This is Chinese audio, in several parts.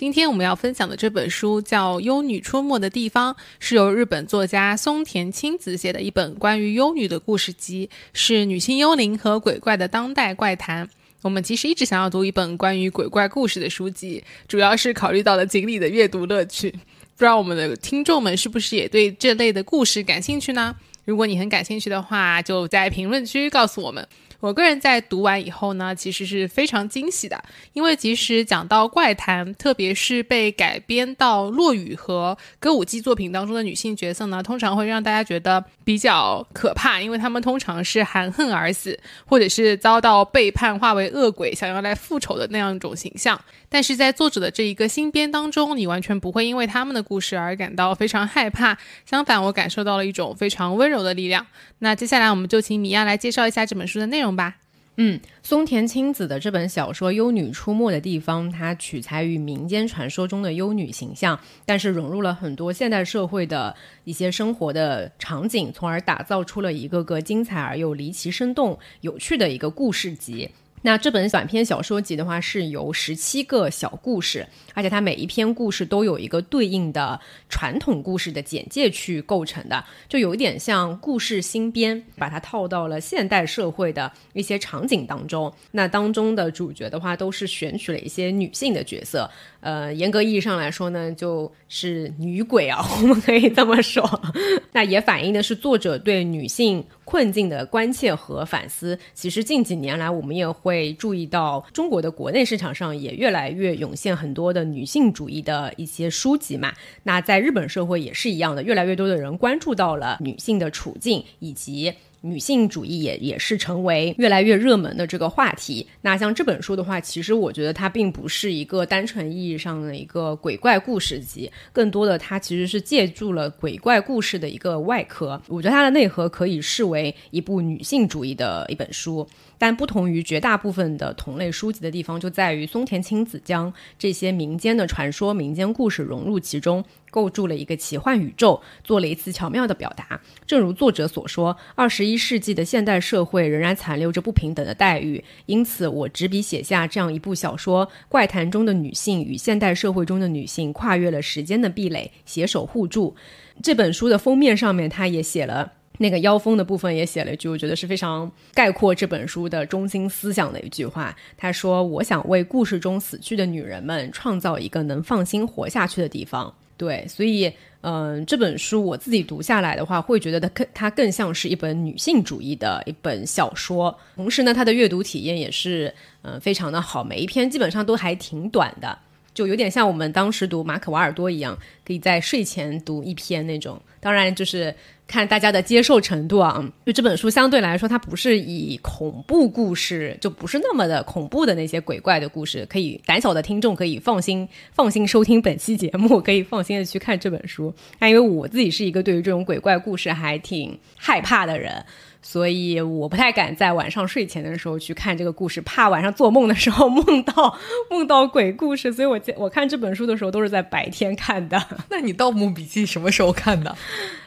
今天我们要分享的这本书叫《幽女出没的地方》，是由日本作家松田青子写的一本关于幽女的故事集，是女性幽灵和鬼怪的当代怪谈。我们其实一直想要读一本关于鬼怪故事的书籍，主要是考虑到了锦鲤的阅读乐趣。不知道我们的听众们是不是也对这类的故事感兴趣呢？如果你很感兴趣的话，就在评论区告诉我们。我个人在读完以后呢，其实是非常惊喜的，因为即使讲到怪谈，特别是被改编到落语和歌舞伎作品当中的女性角色呢，通常会让大家觉得比较可怕，因为她们通常是含恨而死，或者是遭到背叛，化为恶鬼，想要来复仇的那样一种形象。但是在作者的这一个新编当中，你完全不会因为他们的故事而感到非常害怕，相反，我感受到了一种非常温柔的力量。那接下来我们就请米娅来介绍一下这本书的内容吧。嗯，松田青子的这本小说《幽女出没的地方》，它取材于民间传说中的幽女形象，但是融入了很多现代社会的一些生活的场景，从而打造出了一个个精彩而又离奇、生动、有趣的一个故事集。那这本短篇小说集的话，是由十七个小故事，而且它每一篇故事都有一个对应的传统故事的简介去构成的，就有点像故事新编，把它套到了现代社会的一些场景当中。那当中的主角的话，都是选取了一些女性的角色，呃，严格意义上来说呢，就是女鬼啊，我们可以这么说。那也反映的是作者对女性。困境的关切和反思，其实近几年来，我们也会注意到中国的国内市场上也越来越涌现很多的女性主义的一些书籍嘛。那在日本社会也是一样的，越来越多的人关注到了女性的处境以及。女性主义也也是成为越来越热门的这个话题。那像这本书的话，其实我觉得它并不是一个单纯意义上的一个鬼怪故事集，更多的它其实是借助了鬼怪故事的一个外壳。我觉得它的内核可以视为一部女性主义的一本书。但不同于绝大部分的同类书籍的地方，就在于松田青子将这些民间的传说、民间故事融入其中，构筑了一个奇幻宇宙，做了一次巧妙的表达。正如作者所说，二十一世纪的现代社会仍然残留着不平等的待遇，因此我执笔写下这样一部小说：怪谈中的女性与现代社会中的女性跨越了时间的壁垒，携手互助。这本书的封面上面，他也写了。那个妖风的部分也写了一句，我觉得是非常概括这本书的中心思想的一句话。他说：“我想为故事中死去的女人们创造一个能放心活下去的地方。”对，所以，嗯，这本书我自己读下来的话，会觉得它更它更像是一本女性主义的一本小说。同时呢，它的阅读体验也是嗯非常的好，每一篇基本上都还挺短的。就有点像我们当时读马可·瓦尔多一样，可以在睡前读一篇那种。当然，就是看大家的接受程度啊。就这本书相对来说，它不是以恐怖故事，就不是那么的恐怖的那些鬼怪的故事。可以胆小的听众可以放心放心收听本期节目，可以放心的去看这本书。那因为我自己是一个对于这种鬼怪故事还挺害怕的人。所以我不太敢在晚上睡前的时候去看这个故事，怕晚上做梦的时候梦到梦到鬼故事。所以我我看这本书的时候都是在白天看的。那你《盗墓笔记》什么时候看的？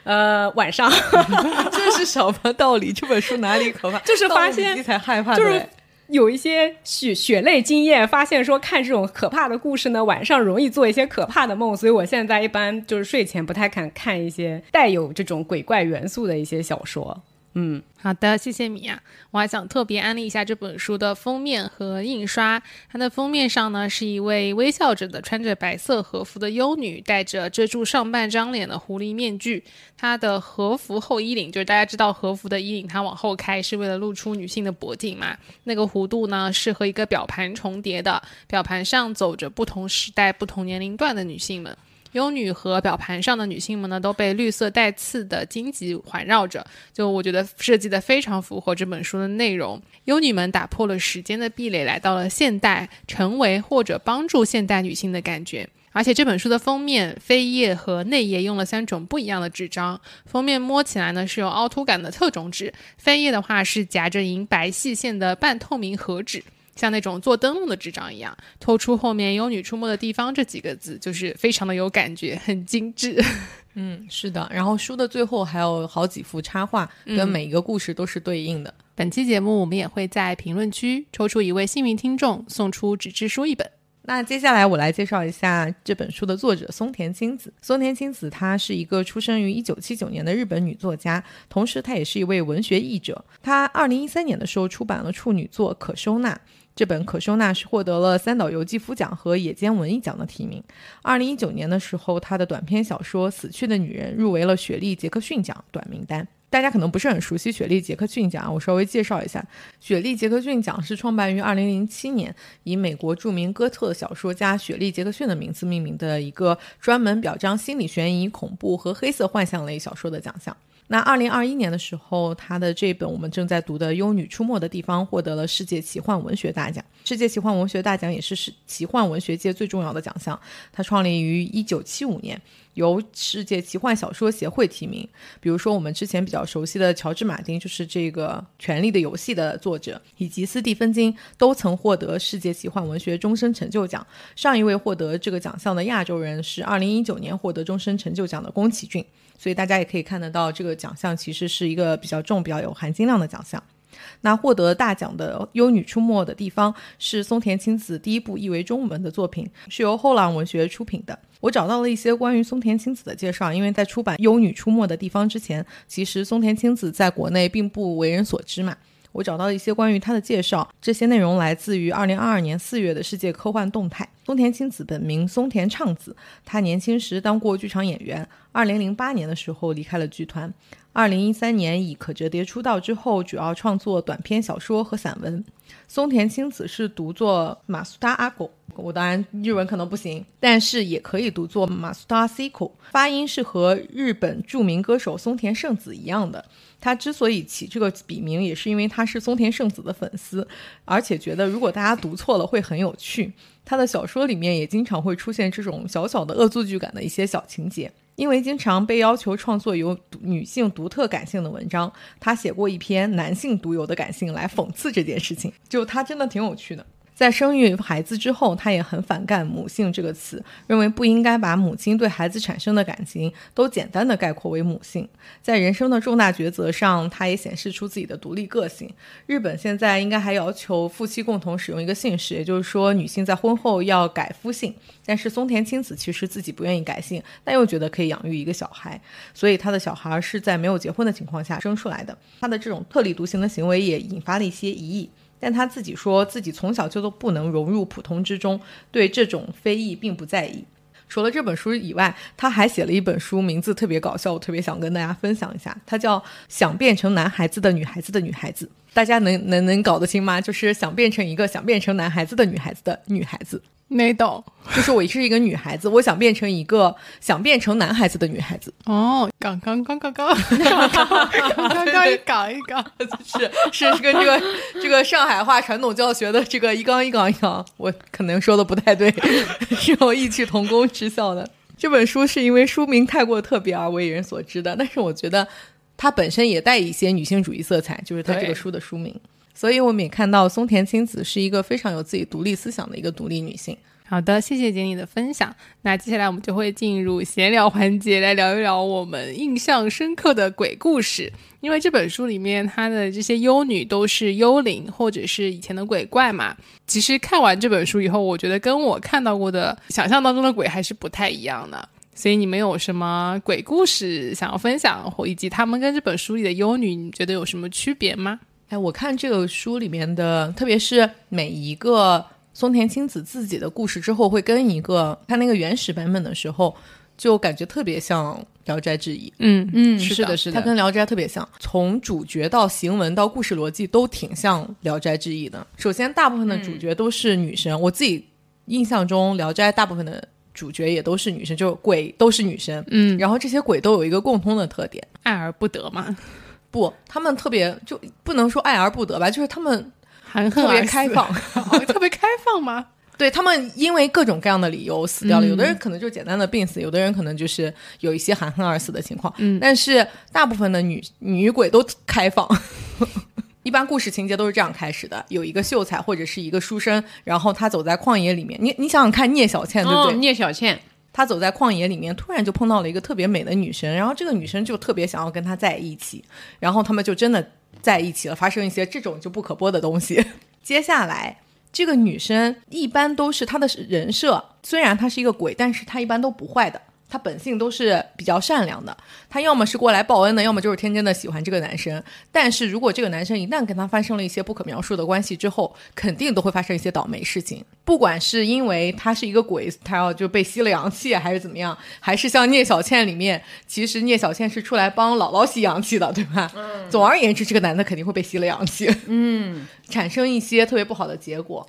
呃，晚上。这是什么道理？这本书哪里可怕？就是发现才害怕，就是有一些血血泪经验，发现说看这种可怕的故事呢，晚上容易做一些可怕的梦。所以我现在一般就是睡前不太敢看一些带有这种鬼怪元素的一些小说。嗯，好的，谢谢米娅。我还想特别安利一下这本书的封面和印刷。它的封面上呢，是一位微笑着的穿着白色和服的幽女，戴着遮住上半张脸的狐狸面具。她的和服后衣领，就是大家知道和服的衣领，它往后开是为了露出女性的脖颈嘛。那个弧度呢，是和一个表盘重叠的，表盘上走着不同时代、不同年龄段的女性们。幽女和表盘上的女性们呢，都被绿色带刺的荆棘环绕着，就我觉得设计的非常符合这本书的内容。幽女们打破了时间的壁垒，来到了现代，成为或者帮助现代女性的感觉。而且这本书的封面扉页和内页用了三种不一样的纸张，封面摸起来呢是有凹凸感的特种纸，扉页的话是夹着银白细线的半透明盒纸。像那种做灯笼的纸张一样，透出后面“有女出没的地方”这几个字，就是非常的有感觉，很精致。嗯，是的。然后书的最后还有好几幅插画，跟每一个故事都是对应的。本期节目我们也会在评论区抽出一位幸运听众，送出纸质书一本。那接下来我来介绍一下这本书的作者松田青子。松田青子她是一个出生于一九七九年的日本女作家，同时她也是一位文学译者。她二零一三年的时候出版了处女作《可收纳》。这本可收纳是获得了三岛由纪夫奖和野间文艺奖的提名。二零一九年的时候，他的短篇小说《死去的女人》入围了雪莉·杰克逊奖短名单。大家可能不是很熟悉雪莉·杰克逊奖，我稍微介绍一下。雪莉·杰克逊奖是创办于2007年，以美国著名哥特小说家雪莉·杰克逊的名字命名的一个专门表彰心理悬疑、恐怖和黑色幻想类小说的奖项。那二零二一年的时候，他的这本我们正在读的《幽女出没的地方》获得了世界奇幻文学大奖。世界奇幻文学大奖也是是奇幻文学界最重要的奖项。它创立于一九七五年，由世界奇幻小说协会提名。比如说我们之前比较熟悉的乔治·马丁，就是这个《权力的游戏》的作者，以及斯蒂芬·金，都曾获得世界奇幻文学终身成就奖。上一位获得这个奖项的亚洲人是二零一九年获得终身成就奖的宫崎骏。所以大家也可以看得到，这个奖项其实是一个比较重、比较有含金量的奖项。那获得大奖的《幽女出没的地方》是松田青子第一部译为中文的作品，是由后浪文学出品的。我找到了一些关于松田青子的介绍，因为在出版《幽女出没的地方》之前，其实松田青子在国内并不为人所知嘛。我找到了一些关于他的介绍，这些内容来自于二零二二年四月的世界科幻动态。松田青子本名松田畅子，他年轻时当过剧场演员。二零零八年的时候离开了剧团。二零一三年以可折叠出道之后，主要创作短篇小说和散文。松田青子是读作马苏达阿狗，我当然日文可能不行，但是也可以读作马苏达 c i k o 发音是和日本著名歌手松田圣子一样的。他之所以起这个笔名，也是因为他是松田圣子的粉丝，而且觉得如果大家读错了会很有趣。他的小说里面也经常会出现这种小小的恶作剧感的一些小情节。因为经常被要求创作有女性独特感性的文章，他写过一篇男性独有的感性来讽刺这件事情，就他真的挺有趣的。在生育孩子之后，他也很反感“母性”这个词，认为不应该把母亲对孩子产生的感情都简单的概括为母性。在人生的重大抉择上，他也显示出自己的独立个性。日本现在应该还要求夫妻共同使用一个姓氏，也就是说，女性在婚后要改夫姓。但是松田青子其实自己不愿意改姓，但又觉得可以养育一个小孩，所以他的小孩是在没有结婚的情况下生出来的。他的这种特立独行的行为也引发了一些疑义。但他自己说自己从小就都不能融入普通之中，对这种非议并不在意。除了这本书以外，他还写了一本书，名字特别搞笑，我特别想跟大家分享一下。它叫《想变成男孩子的女孩子的女孩子》，大家能能能搞得清吗？就是想变成一个想变成男孩子的女孩子的女孩子。没懂，就是我是一个女孩子，我想变成一个 想变成男孩子的女孩子。哦，刚刚刚刚刚刚刚刚一杠一杠，是 是跟这个这个上海话传统教学的这个一杠一杠一杠，我可能说的不太对，是有异曲同工之效的。这本书是因为书名太过特别而为人所知的，但是我觉得它本身也带一些女性主义色彩，就是它这个书的书名。所以我们也看到松田青子是一个非常有自己独立思想的一个独立女性。好的，谢谢杰尼的分享。那接下来我们就会进入闲聊环节，来聊一聊我们印象深刻的鬼故事。因为这本书里面，它的这些幽女都是幽灵或者是以前的鬼怪嘛。其实看完这本书以后，我觉得跟我看到过的想象当中的鬼还是不太一样的。所以你们有什么鬼故事想要分享，或以及他们跟这本书里的幽女，你觉得有什么区别吗？哎，我看这个书里面的，特别是每一个松田青子自己的故事之后，会跟一个看那个原始版本的时候，就感觉特别像《聊斋志异》。嗯嗯，是的，是的，它跟《聊斋》特别像，从主角到行文到故事逻辑都挺像《聊斋志异》的。首先，大部分的主角都是女生，我自己印象中，《聊斋》大部分的主角也都是女生，就是鬼都是女生。嗯，然后这些鬼都有一个共通的特点，爱而不得嘛。不，他们特别就不能说爱而不得吧，就是他们含特别开放，特别开放吗？对他们因为各种各样的理由死掉了，有的人可能就简单的病死，有的人可能就是有一些含恨而死的情况。嗯，但是大部分的女女鬼都开放。一般故事情节都是这样开始的：有一个秀才或者是一个书生，然后他走在旷野里面。你你想想看，聂小倩对不对？聂小倩，他走在旷野里面，突然就碰到了一个特别美的女生，然后这个女生就特别想要跟他在一起，然后他们就真的在一起了，发生一些这种就不可播的东西。接下来。这个女生一般都是她的人设，虽然她是一个鬼，但是她一般都不坏的，她本性都是比较善良的。他要么是过来报恩的，要么就是天真的喜欢这个男生。但是如果这个男生一旦跟他发生了一些不可描述的关系之后，肯定都会发生一些倒霉事情。不管是因为他是一个鬼，他要就被吸了阳气，还是怎么样，还是像聂小倩里面，其实聂小倩是出来帮姥姥吸阳气的，对吧？嗯。总而言之，这个男的肯定会被吸了阳气。嗯。产生一些特别不好的结果，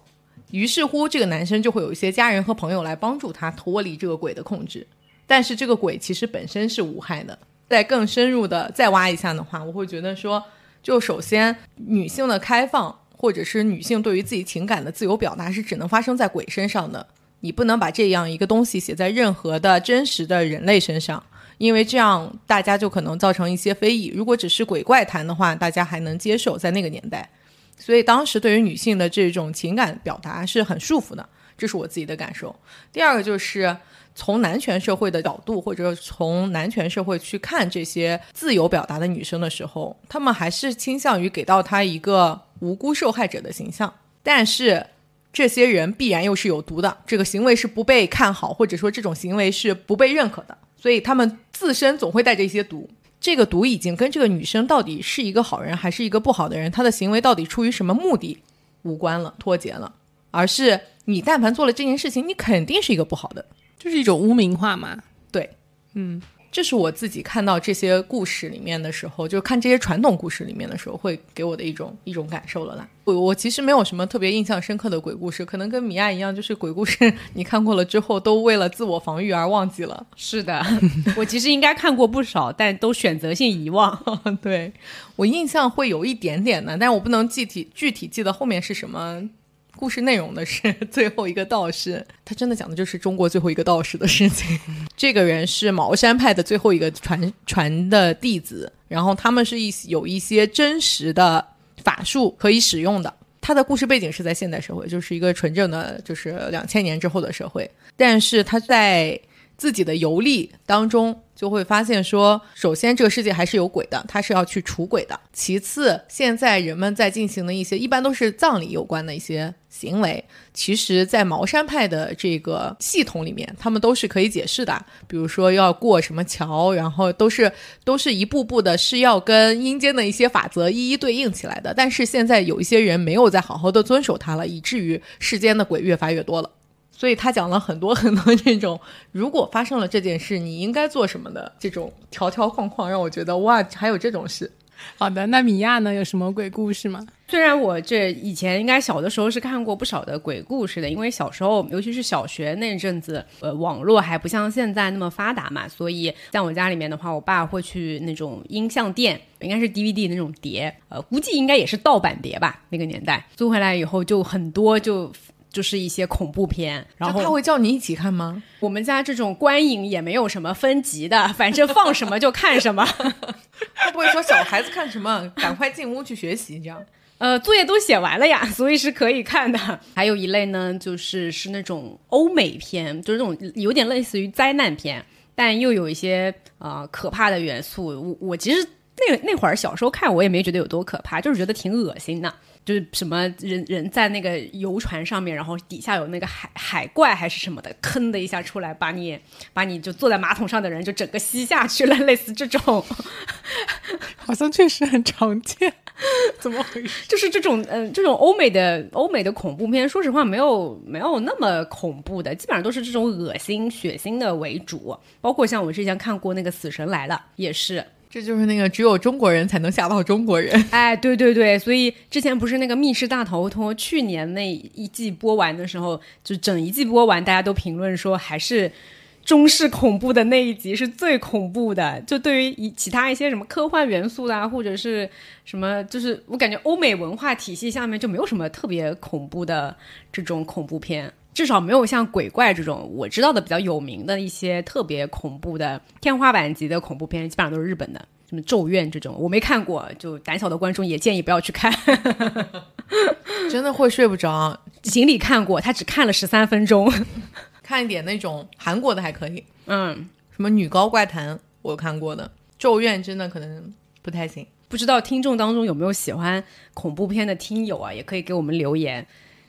于是乎这个男生就会有一些家人和朋友来帮助他脱离这个鬼的控制。但是这个鬼其实本身是无害的。再更深入的再挖一下的话，我会觉得说，就首先女性的开放，或者是女性对于自己情感的自由表达，是只能发生在鬼身上的。你不能把这样一个东西写在任何的真实的人类身上，因为这样大家就可能造成一些非议。如果只是鬼怪谈的话，大家还能接受，在那个年代。所以当时对于女性的这种情感表达是很束缚的，这是我自己的感受。第二个就是从男权社会的角度，或者从男权社会去看这些自由表达的女生的时候，他们还是倾向于给到她一个无辜受害者的形象。但是这些人必然又是有毒的，这个行为是不被看好，或者说这种行为是不被认可的，所以他们自身总会带着一些毒。这个毒已经跟这个女生到底是一个好人还是一个不好的人，她的行为到底出于什么目的无关了，脱节了，而是你但凡做了这件事情，你肯定是一个不好的，就是一种污名化嘛。对，嗯。这是我自己看到这些故事里面的时候，就看这些传统故事里面的时候，会给我的一种一种感受了啦。我我其实没有什么特别印象深刻的鬼故事，可能跟米娅一样，就是鬼故事你看过了之后，都为了自我防御而忘记了。是的，我其实应该看过不少，但都选择性遗忘。对我印象会有一点点的，但我不能具体具体记得后面是什么。故事内容的是 最后一个道士，他真的讲的就是中国最后一个道士的事情。这个人是茅山派的最后一个传传的弟子，然后他们是一有一些真实的法术可以使用的。他的故事背景是在现代社会，就是一个纯正的，就是两千年之后的社会。但是他在自己的游历当中。就会发现说，首先这个世界还是有鬼的，他是要去除鬼的。其次，现在人们在进行的一些，一般都是葬礼有关的一些行为，其实，在茅山派的这个系统里面，他们都是可以解释的。比如说要过什么桥，然后都是都是一步步的，是要跟阴间的一些法则一一对应起来的。但是现在有一些人没有再好好的遵守它了，以至于世间的鬼越发越多了。所以他讲了很多很多这种，如果发生了这件事，你应该做什么的这种条条框框，让我觉得哇，还有这种事。好的，那米娅呢，有什么鬼故事吗？虽然我这以前应该小的时候是看过不少的鬼故事的，因为小时候，尤其是小学那阵子，呃，网络还不像现在那么发达嘛，所以像我家里面的话，我爸会去那种音像店，应该是 DVD 那种碟，呃，估计应该也是盗版碟吧，那个年代租回来以后就很多就。就是一些恐怖片，然后他会叫你一起看吗？我们家这种观影也没有什么分级的，反正放什么就看什么。他不会说小孩子看什么，赶快进屋去学习这样。呃，作业都写完了呀，所以是可以看的。还有一类呢，就是是那种欧美片，就是那种有点类似于灾难片，但又有一些呃可怕的元素。我我其实那那会儿小时候看，我也没觉得有多可怕，就是觉得挺恶心的。就是什么人人在那个游船上面，然后底下有那个海海怪还是什么的，吭的一下出来，把你把你就坐在马桶上的人就整个吸下去了，类似这种，好像确实很常见。怎么回事？就是这种嗯，这种欧美的欧美的恐怖片，说实话没有没有那么恐怖的，基本上都是这种恶心血腥的为主。包括像我之前看过那个《死神来了》，也是。这就是那个只有中国人才能吓到中国人，哎，对对对，所以之前不是那个密室大逃脱，去年那一季播完的时候，就整一季播完，大家都评论说还是中式恐怖的那一集是最恐怖的。就对于其他一些什么科幻元素啦，或者是什么，就是我感觉欧美文化体系下面就没有什么特别恐怖的这种恐怖片。至少没有像鬼怪这种我知道的比较有名的一些特别恐怖的天花板级的恐怖片，基本上都是日本的，什么《咒怨》这种我没看过，就胆小的观众也建议不要去看。真的会睡不着。锦鲤看过，他只看了十三分钟。看一点那种韩国的还可以，嗯，什么女高怪谈我看过的，《咒怨》真的可能不太行。不知道听众当中有没有喜欢恐怖片的听友啊，也可以给我们留言。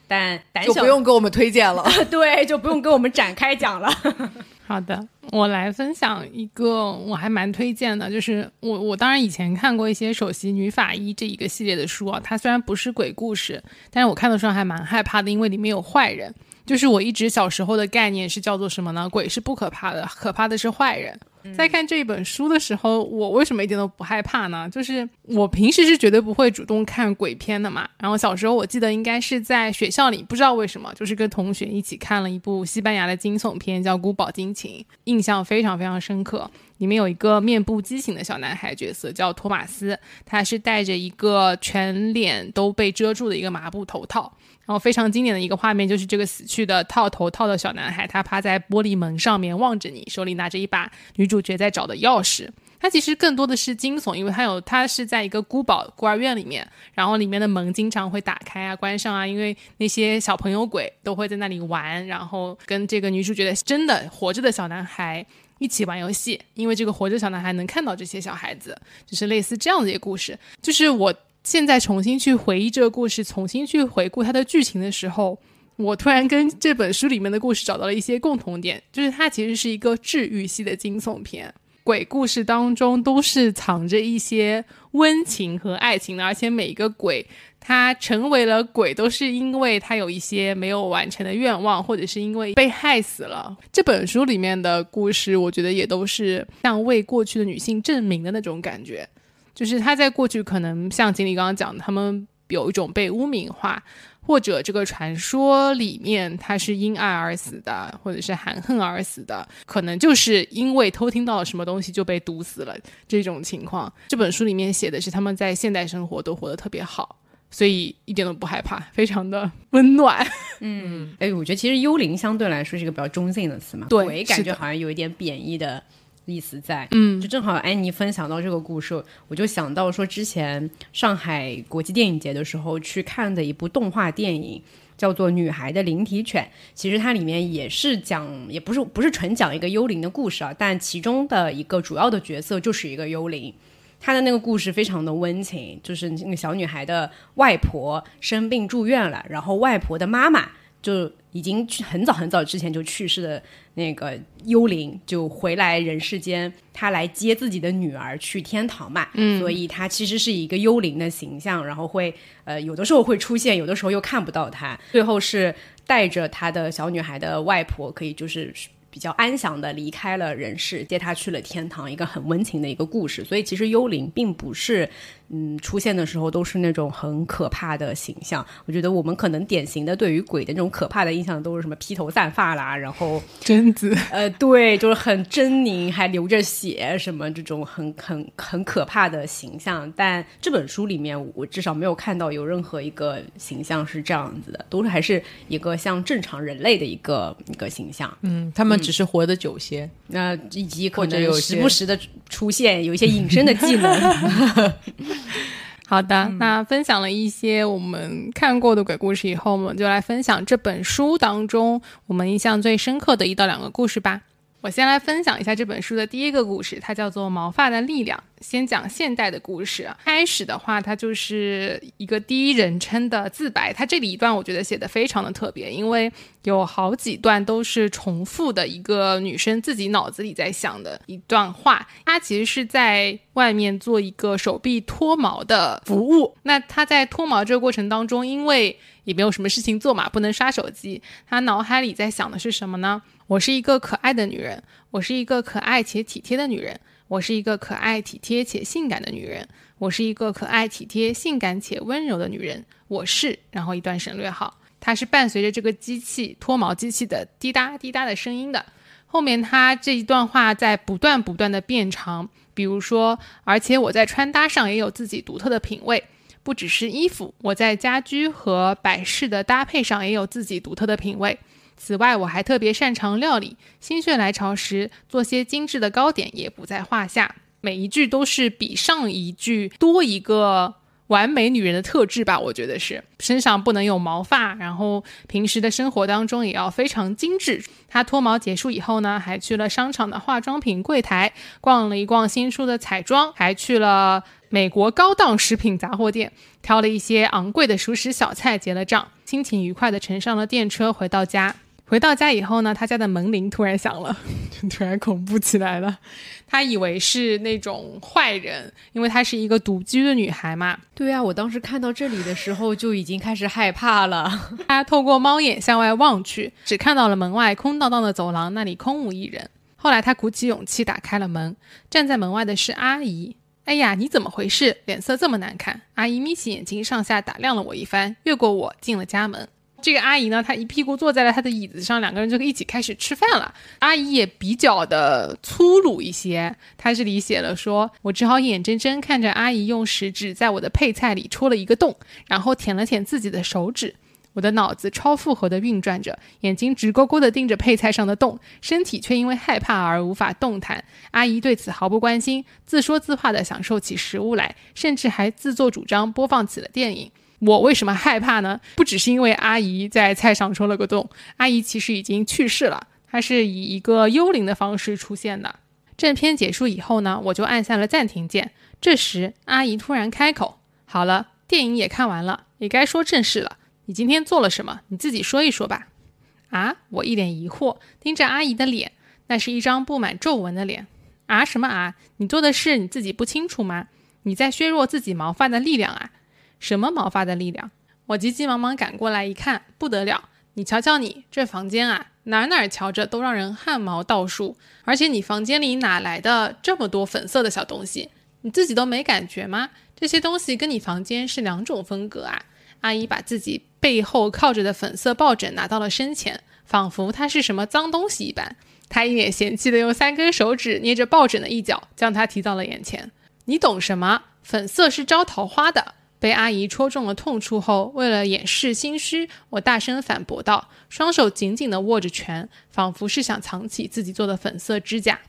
但胆小就不用给我们推荐了。对，就不用给我们展开讲了。好的，我来分享一个我还蛮推荐的，就是我我当然以前看过一些《首席女法医》这一个系列的书啊，它虽然不是鬼故事，但是我看的时候还蛮害怕的，因为里面有坏人。就是我一直小时候的概念是叫做什么呢？鬼是不可怕的，可怕的是坏人。在看这一本书的时候，我为什么一点都不害怕呢？就是我平时是绝对不会主动看鬼片的嘛。然后小时候我记得应该是在学校里，不知道为什么，就是跟同学一起看了一部西班牙的惊悚片，叫《古堡惊情》，印象非常非常深刻。里面有一个面部畸形的小男孩角色，叫托马斯，他是戴着一个全脸都被遮住的一个麻布头套。然后非常经典的一个画面就是这个死去的套头套的小男孩，他趴在玻璃门上面望着你，手里拿着一把女主角在找的钥匙。他其实更多的是惊悚，因为他有他是在一个孤堡孤儿院里面，然后里面的门经常会打开啊、关上啊，因为那些小朋友鬼都会在那里玩，然后跟这个女主角的真的活着的小男孩一起玩游戏，因为这个活着小男孩能看到这些小孩子，就是类似这样的一个故事，就是我。现在重新去回忆这个故事，重新去回顾它的剧情的时候，我突然跟这本书里面的故事找到了一些共同点，就是它其实是一个治愈系的惊悚片。鬼故事当中都是藏着一些温情和爱情的，而且每一个鬼他成为了鬼，都是因为他有一些没有完成的愿望，或者是因为被害死了。这本书里面的故事，我觉得也都是像为过去的女性证明的那种感觉。就是他在过去可能像经理刚刚讲的，他们有一种被污名化，或者这个传说里面他是因爱而死的，或者是含恨而死的，可能就是因为偷听到了什么东西就被毒死了这种情况。这本书里面写的是他们在现代生活都活得特别好，所以一点都不害怕，非常的 温暖。嗯，哎，我觉得其实幽灵相对来说是一个比较中性的词嘛，对，感觉好像有一点贬义的。意思在，嗯，就正好安妮分享到这个故事，我就想到说，之前上海国际电影节的时候去看的一部动画电影，叫做《女孩的灵体犬》。其实它里面也是讲，也不是不是纯讲一个幽灵的故事啊，但其中的一个主要的角色就是一个幽灵。他的那个故事非常的温情，就是那个小女孩的外婆生病住院了，然后外婆的妈妈。就已经去很早很早之前就去世的那个幽灵，就回来人世间，他来接自己的女儿去天堂嘛。嗯，所以他其实是一个幽灵的形象，然后会呃有的时候会出现，有的时候又看不到他。最后是带着他的小女孩的外婆，可以就是比较安详的离开了人世，接他去了天堂，一个很温情的一个故事。所以其实幽灵并不是。嗯，出现的时候都是那种很可怕的形象。我觉得我们可能典型的对于鬼的那种可怕的印象都是什么披头散发啦，然后贞子，呃，对，就是很狰狞，还流着血，什么这种很很很可怕的形象。但这本书里面，我至少没有看到有任何一个形象是这样子的，都是还是一个像正常人类的一个一个形象。嗯，他们只是活得久些，那以及可能有时不时的出现有一些隐身的技能。好的，那分享了一些我们看过的鬼故事以后，我们就来分享这本书当中我们印象最深刻的一到两个故事吧。我先来分享一下这本书的第一个故事，它叫做《毛发的力量》。先讲现代的故事，开始的话，它就是一个第一人称的自白。它这里一段我觉得写的非常的特别，因为有好几段都是重复的一个女生自己脑子里在想的一段话。她其实是在外面做一个手臂脱毛的服务。那她在脱毛这个过程当中，因为也没有什么事情做嘛，不能刷手机，她脑海里在想的是什么呢？我是一个可爱的女人，我是一个可爱且体贴的女人，我是一个可爱体贴且性感的女人，我是一个可爱体贴、性感且温柔的女人。我是，然后一段省略号，它是伴随着这个机器脱毛机器的滴答滴答的声音的。后面它这一段话在不断不断的变长，比如说，而且我在穿搭上也有自己独特的品味，不只是衣服，我在家居和摆饰的搭配上也有自己独特的品味。此外，我还特别擅长料理，心血来潮时做些精致的糕点也不在话下。每一句都是比上一句多一个。完美女人的特质吧，我觉得是身上不能有毛发，然后平时的生活当中也要非常精致。她脱毛结束以后呢，还去了商场的化妆品柜台逛了一逛新出的彩妆，还去了美国高档食品杂货店挑了一些昂贵的熟食小菜结了账，心情愉快地乘上了电车回到家。回到家以后呢，他家的门铃突然响了，就突然恐怖起来了。他以为是那种坏人，因为她是一个独居的女孩嘛。对啊，我当时看到这里的时候就已经开始害怕了。他透过猫眼向外望去，只看到了门外空荡荡的走廊，那里空无一人。后来他鼓起勇气打开了门，站在门外的是阿姨。哎呀，你怎么回事？脸色这么难看。阿姨眯起眼睛，上下打量了我一番，越过我进了家门。这个阿姨呢，她一屁股坐在了她的椅子上，两个人就一起开始吃饭了。阿姨也比较的粗鲁一些，她这里写了说：“我只好眼睁睁看着阿姨用食指在我的配菜里戳了一个洞，然后舔了舔自己的手指。我的脑子超负荷的运转着，眼睛直勾勾的盯着配菜上的洞，身体却因为害怕而无法动弹。阿姨对此毫不关心，自说自话的享受起食物来，甚至还自作主张播放起了电影。”我为什么害怕呢？不只是因为阿姨在菜上戳了个洞，阿姨其实已经去世了，她是以一个幽灵的方式出现的。正片结束以后呢，我就按下了暂停键。这时，阿姨突然开口：“好了，电影也看完了，也该说正事了。你今天做了什么？你自己说一说吧。”啊！我一脸疑惑，盯着阿姨的脸，那是一张布满皱纹的脸。啊？什么啊？你做的事你自己不清楚吗？你在削弱自己毛发的力量啊？什么毛发的力量？我急急忙忙赶过来一看，不得了！你瞧瞧你这房间啊，哪哪瞧着都让人汗毛倒竖。而且你房间里哪来的这么多粉色的小东西？你自己都没感觉吗？这些东西跟你房间是两种风格啊！阿姨把自己背后靠着的粉色抱枕拿到了身前，仿佛它是什么脏东西一般。她一脸嫌弃的用三根手指捏着抱枕的一角，将它提到了眼前。你懂什么？粉色是招桃花的。被阿姨戳中了痛处后，为了掩饰心虚，我大声反驳道，双手紧紧地握着拳，仿佛是想藏起自己做的粉色指甲。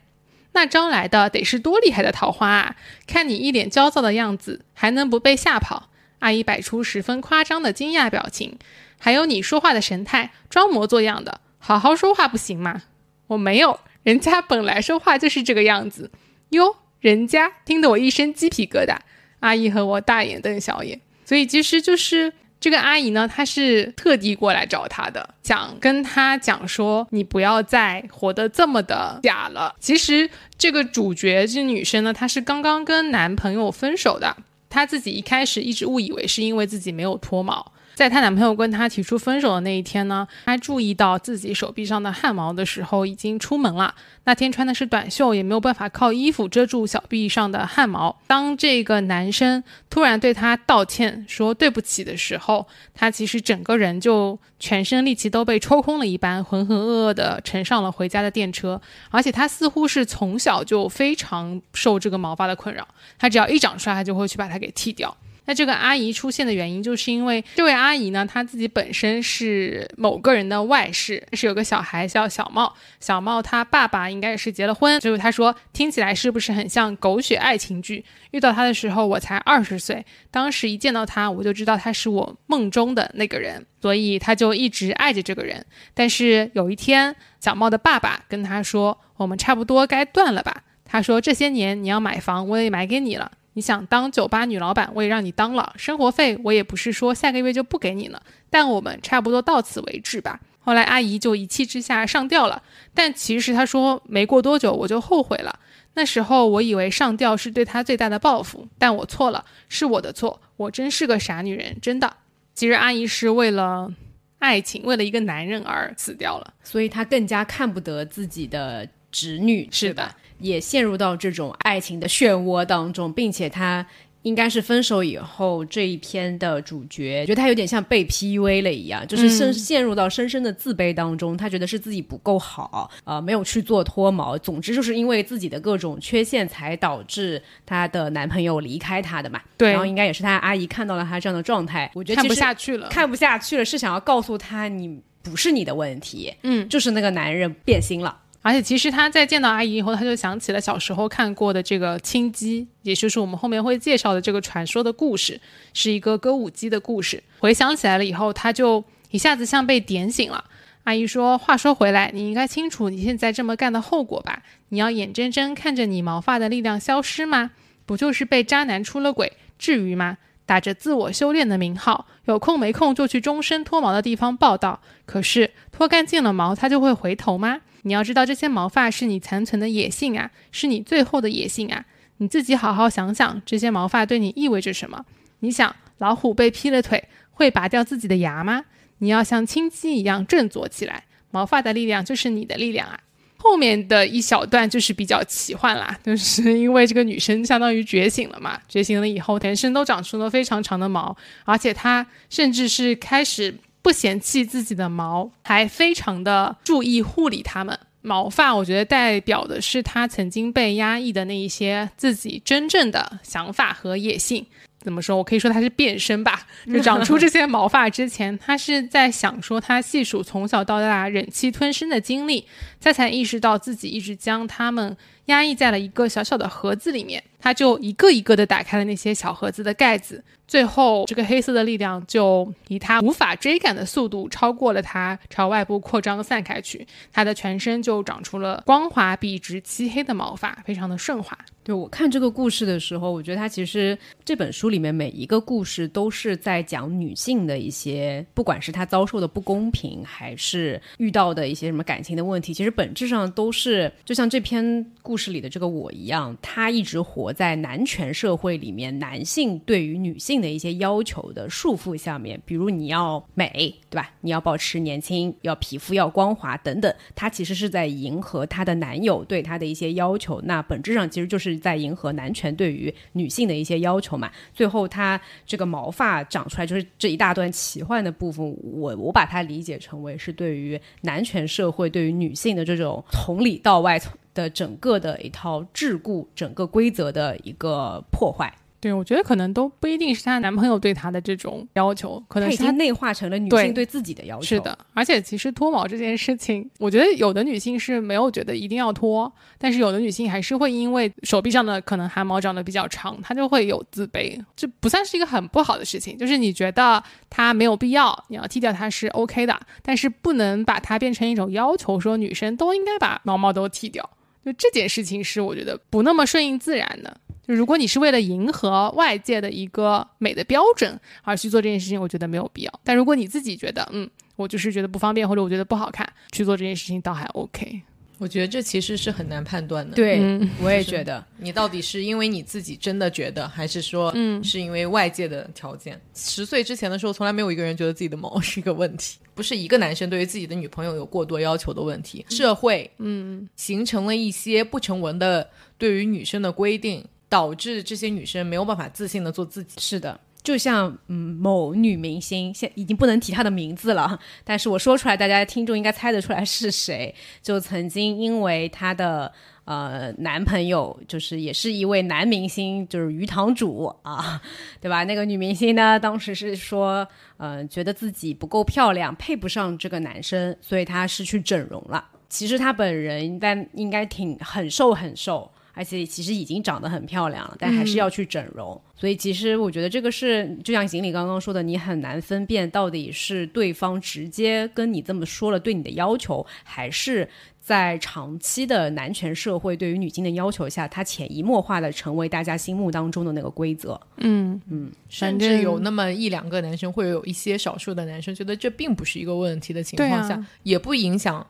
那招来的得是多厉害的桃花啊！看你一脸焦躁的样子，还能不被吓跑？阿姨摆出十分夸张的惊讶表情，还有你说话的神态，装模作样的，好好说话不行吗？我没有，人家本来说话就是这个样子。哟，人家听得我一身鸡皮疙瘩。阿姨和我大眼瞪小眼，所以其实就是这个阿姨呢，她是特地过来找她的，想跟她讲说，你不要再活得这么的假了。其实这个主角这女生呢，她是刚刚跟男朋友分手的，她自己一开始一直误以为是因为自己没有脱毛。在她男朋友跟她提出分手的那一天呢，她注意到自己手臂上的汗毛的时候，已经出门了。那天穿的是短袖，也没有办法靠衣服遮住小臂上的汗毛。当这个男生突然对她道歉说对不起的时候，她其实整个人就全身力气都被抽空了一般，浑浑噩噩的乘上了回家的电车。而且她似乎是从小就非常受这个毛发的困扰，她只要一长出来，她就会去把它给剃掉。那这个阿姨出现的原因，就是因为这位阿姨呢，她自己本身是某个人的外室，是有个小孩叫小茂，小茂他爸爸应该是结了婚，所以他说听起来是不是很像狗血爱情剧？遇到他的时候我才二十岁，当时一见到他我就知道他是我梦中的那个人，所以他就一直爱着这个人。但是有一天，小茂的爸爸跟他说，我们差不多该断了吧？他说这些年你要买房，我也买给你了。你想当酒吧女老板，我也让你当了。生活费我也不是说下个月就不给你了，但我们差不多到此为止吧。后来阿姨就一气之下上吊了，但其实她说没过多久我就后悔了。那时候我以为上吊是对她最大的报复，但我错了，是我的错，我真是个傻女人，真的。其实阿姨是为了爱情，为了一个男人而死掉了，所以她更加看不得自己的侄女，是的。也陷入到这种爱情的漩涡当中，并且他应该是分手以后这一篇的主角，觉得他有点像被 PUA 了一样，就是深陷入到深深的自卑当中。他觉得是自己不够好，呃，没有去做脱毛。总之就是因为自己的各种缺陷，才导致她的男朋友离开她的嘛。对，然后应该也是她阿姨看到了她这样的状态，我觉得看不下去了，看不下去了，是想要告诉她你。不是你的问题，嗯，就是那个男人变心了。而且其实他在见到阿姨以后，他就想起了小时候看过的这个青鸡，也就是我们后面会介绍的这个传说的故事，是一个歌舞姬的故事。回想起来了以后，他就一下子像被点醒了。阿姨说：“话说回来，你应该清楚你现在这么干的后果吧？你要眼睁睁看着你毛发的力量消失吗？不就是被渣男出了轨，至于吗？打着自我修炼的名号，有空没空就去终身脱毛的地方报道。可是脱干净了毛，它就会回头吗？你要知道，这些毛发是你残存的野性啊，是你最后的野性啊！你自己好好想想，这些毛发对你意味着什么？你想，老虎被劈了腿，会拔掉自己的牙吗？你要像青鸡一样振作起来，毛发的力量就是你的力量啊！后面的一小段就是比较奇幻啦，就是因为这个女生相当于觉醒了嘛，觉醒了以后，全身都长出了非常长的毛，而且她甚至是开始不嫌弃自己的毛，还非常的注意护理它们。毛发，我觉得代表的是她曾经被压抑的那一些自己真正的想法和野性。怎么说？我可以说他是变身吧。就长出这些毛发之前，他是在想说他细数从小到大忍气吞声的经历，他才意识到自己一直将他们压抑在了一个小小的盒子里面。他就一个一个的打开了那些小盒子的盖子，最后这个黑色的力量就以他无法追赶的速度超过了他，朝外部扩张散开去。他的全身就长出了光滑、笔直、漆黑的毛发，非常的顺滑。对我看这个故事的时候，我觉得它其实这本书里面每一个故事都是在讲女性的一些，不管是她遭受的不公平，还是遇到的一些什么感情的问题，其实本质上都是就像这篇故故事里的这个我一样，她一直活在男权社会里面，男性对于女性的一些要求的束缚下面，比如你要美，对吧？你要保持年轻，要皮肤要光滑等等，她其实是在迎合她的男友对她的一些要求，那本质上其实就是。在迎合男权对于女性的一些要求嘛，最后他这个毛发长出来，就是这一大段奇幻的部分，我我把它理解成为是对于男权社会对于女性的这种从里到外从的整个的一套桎梏、整个规则的一个破坏。对，我觉得可能都不一定是她男朋友对她的这种要求，可能是她内化成了女性对自己的要求。是的，而且其实脱毛这件事情，我觉得有的女性是没有觉得一定要脱，但是有的女性还是会因为手臂上的可能汗毛长得比较长，她就会有自卑，这不算是一个很不好的事情。就是你觉得它没有必要，你要剃掉它是 OK 的，但是不能把它变成一种要求，说女生都应该把毛毛都剃掉。就这件事情是我觉得不那么顺应自然的。就如果你是为了迎合外界的一个美的标准而去做这件事情，我觉得没有必要。但如果你自己觉得，嗯，我就是觉得不方便或者我觉得不好看，去做这件事情倒还 OK。我觉得这其实是很难判断的。对，我也觉得，你到底是因为你自己真的觉得，还是说，嗯，是因为外界的条件？十岁之前的时候，从来没有一个人觉得自己的毛 是一个问题，不是一个男生对于自己的女朋友有过多要求的问题。社会，嗯，形成了一些不成文的对于女生的规定。导致这些女生没有办法自信的做自己。是的，就像嗯，某女明星，现已经不能提她的名字了，但是我说出来，大家听众应该猜得出来是谁。就曾经因为她的呃男朋友，就是也是一位男明星，就是鱼塘主啊，对吧？那个女明星呢，当时是说，嗯，觉得自己不够漂亮，配不上这个男生，所以她是去整容了。其实她本人但应该挺很瘦很瘦。而且其实已经长得很漂亮了，但还是要去整容。所以其实我觉得这个是，就像锦鲤刚刚说的，你很难分辨到底是对方直接跟你这么说了对你的要求，还是在长期的男权社会对于女性的要求下，他潜移默化的成为大家心目当中的那个规则。嗯嗯，甚至有那么一两个男生，会有一些少数的男生觉得这并不是一个问题的情况下，也不影响。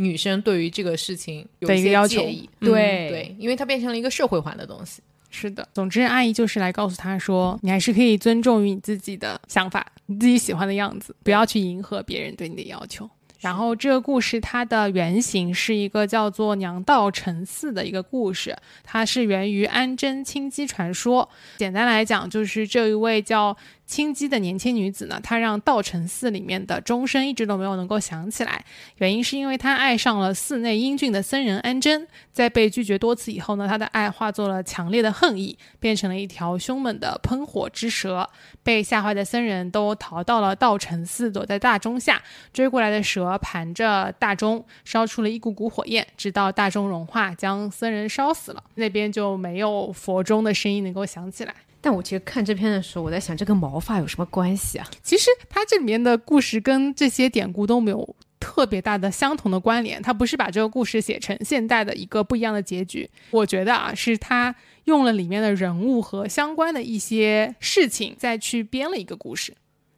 女生对于这个事情有一些要求，对对，因为它变成了一个社会化的东西。是的，总之阿姨就是来告诉他说，你还是可以尊重于你自己的想法，你自己喜欢的样子，不要去迎合别人对你的要求。然后这个故事它的原型是一个叫做娘道成寺的一个故事，它是源于安贞清姬传说。简单来讲，就是这一位叫青姬的年轻女子呢，她让道成寺里面的钟声一直都没有能够响起来，原因是因为她爱上了寺内英俊的僧人安贞，在被拒绝多次以后呢，她的爱化作了强烈的恨意，变成了一条凶猛的喷火之蛇。被吓坏的僧人都逃到了道成寺，躲在大钟下，追过来的蛇盘着大钟，烧出了一股股火焰，直到大钟融化，将僧人烧死了，那边就没有佛钟的声音能够响起来。但我其实看这篇的时候，我在想这跟毛发有什么关系啊？其实它这里面的故事跟这些典故都没有特别大的相同的关联，它不是把这个故事写成现代的一个不一样的结局。我觉得啊，是他用了里面的人物和相关的一些事情，再去编了一个故事，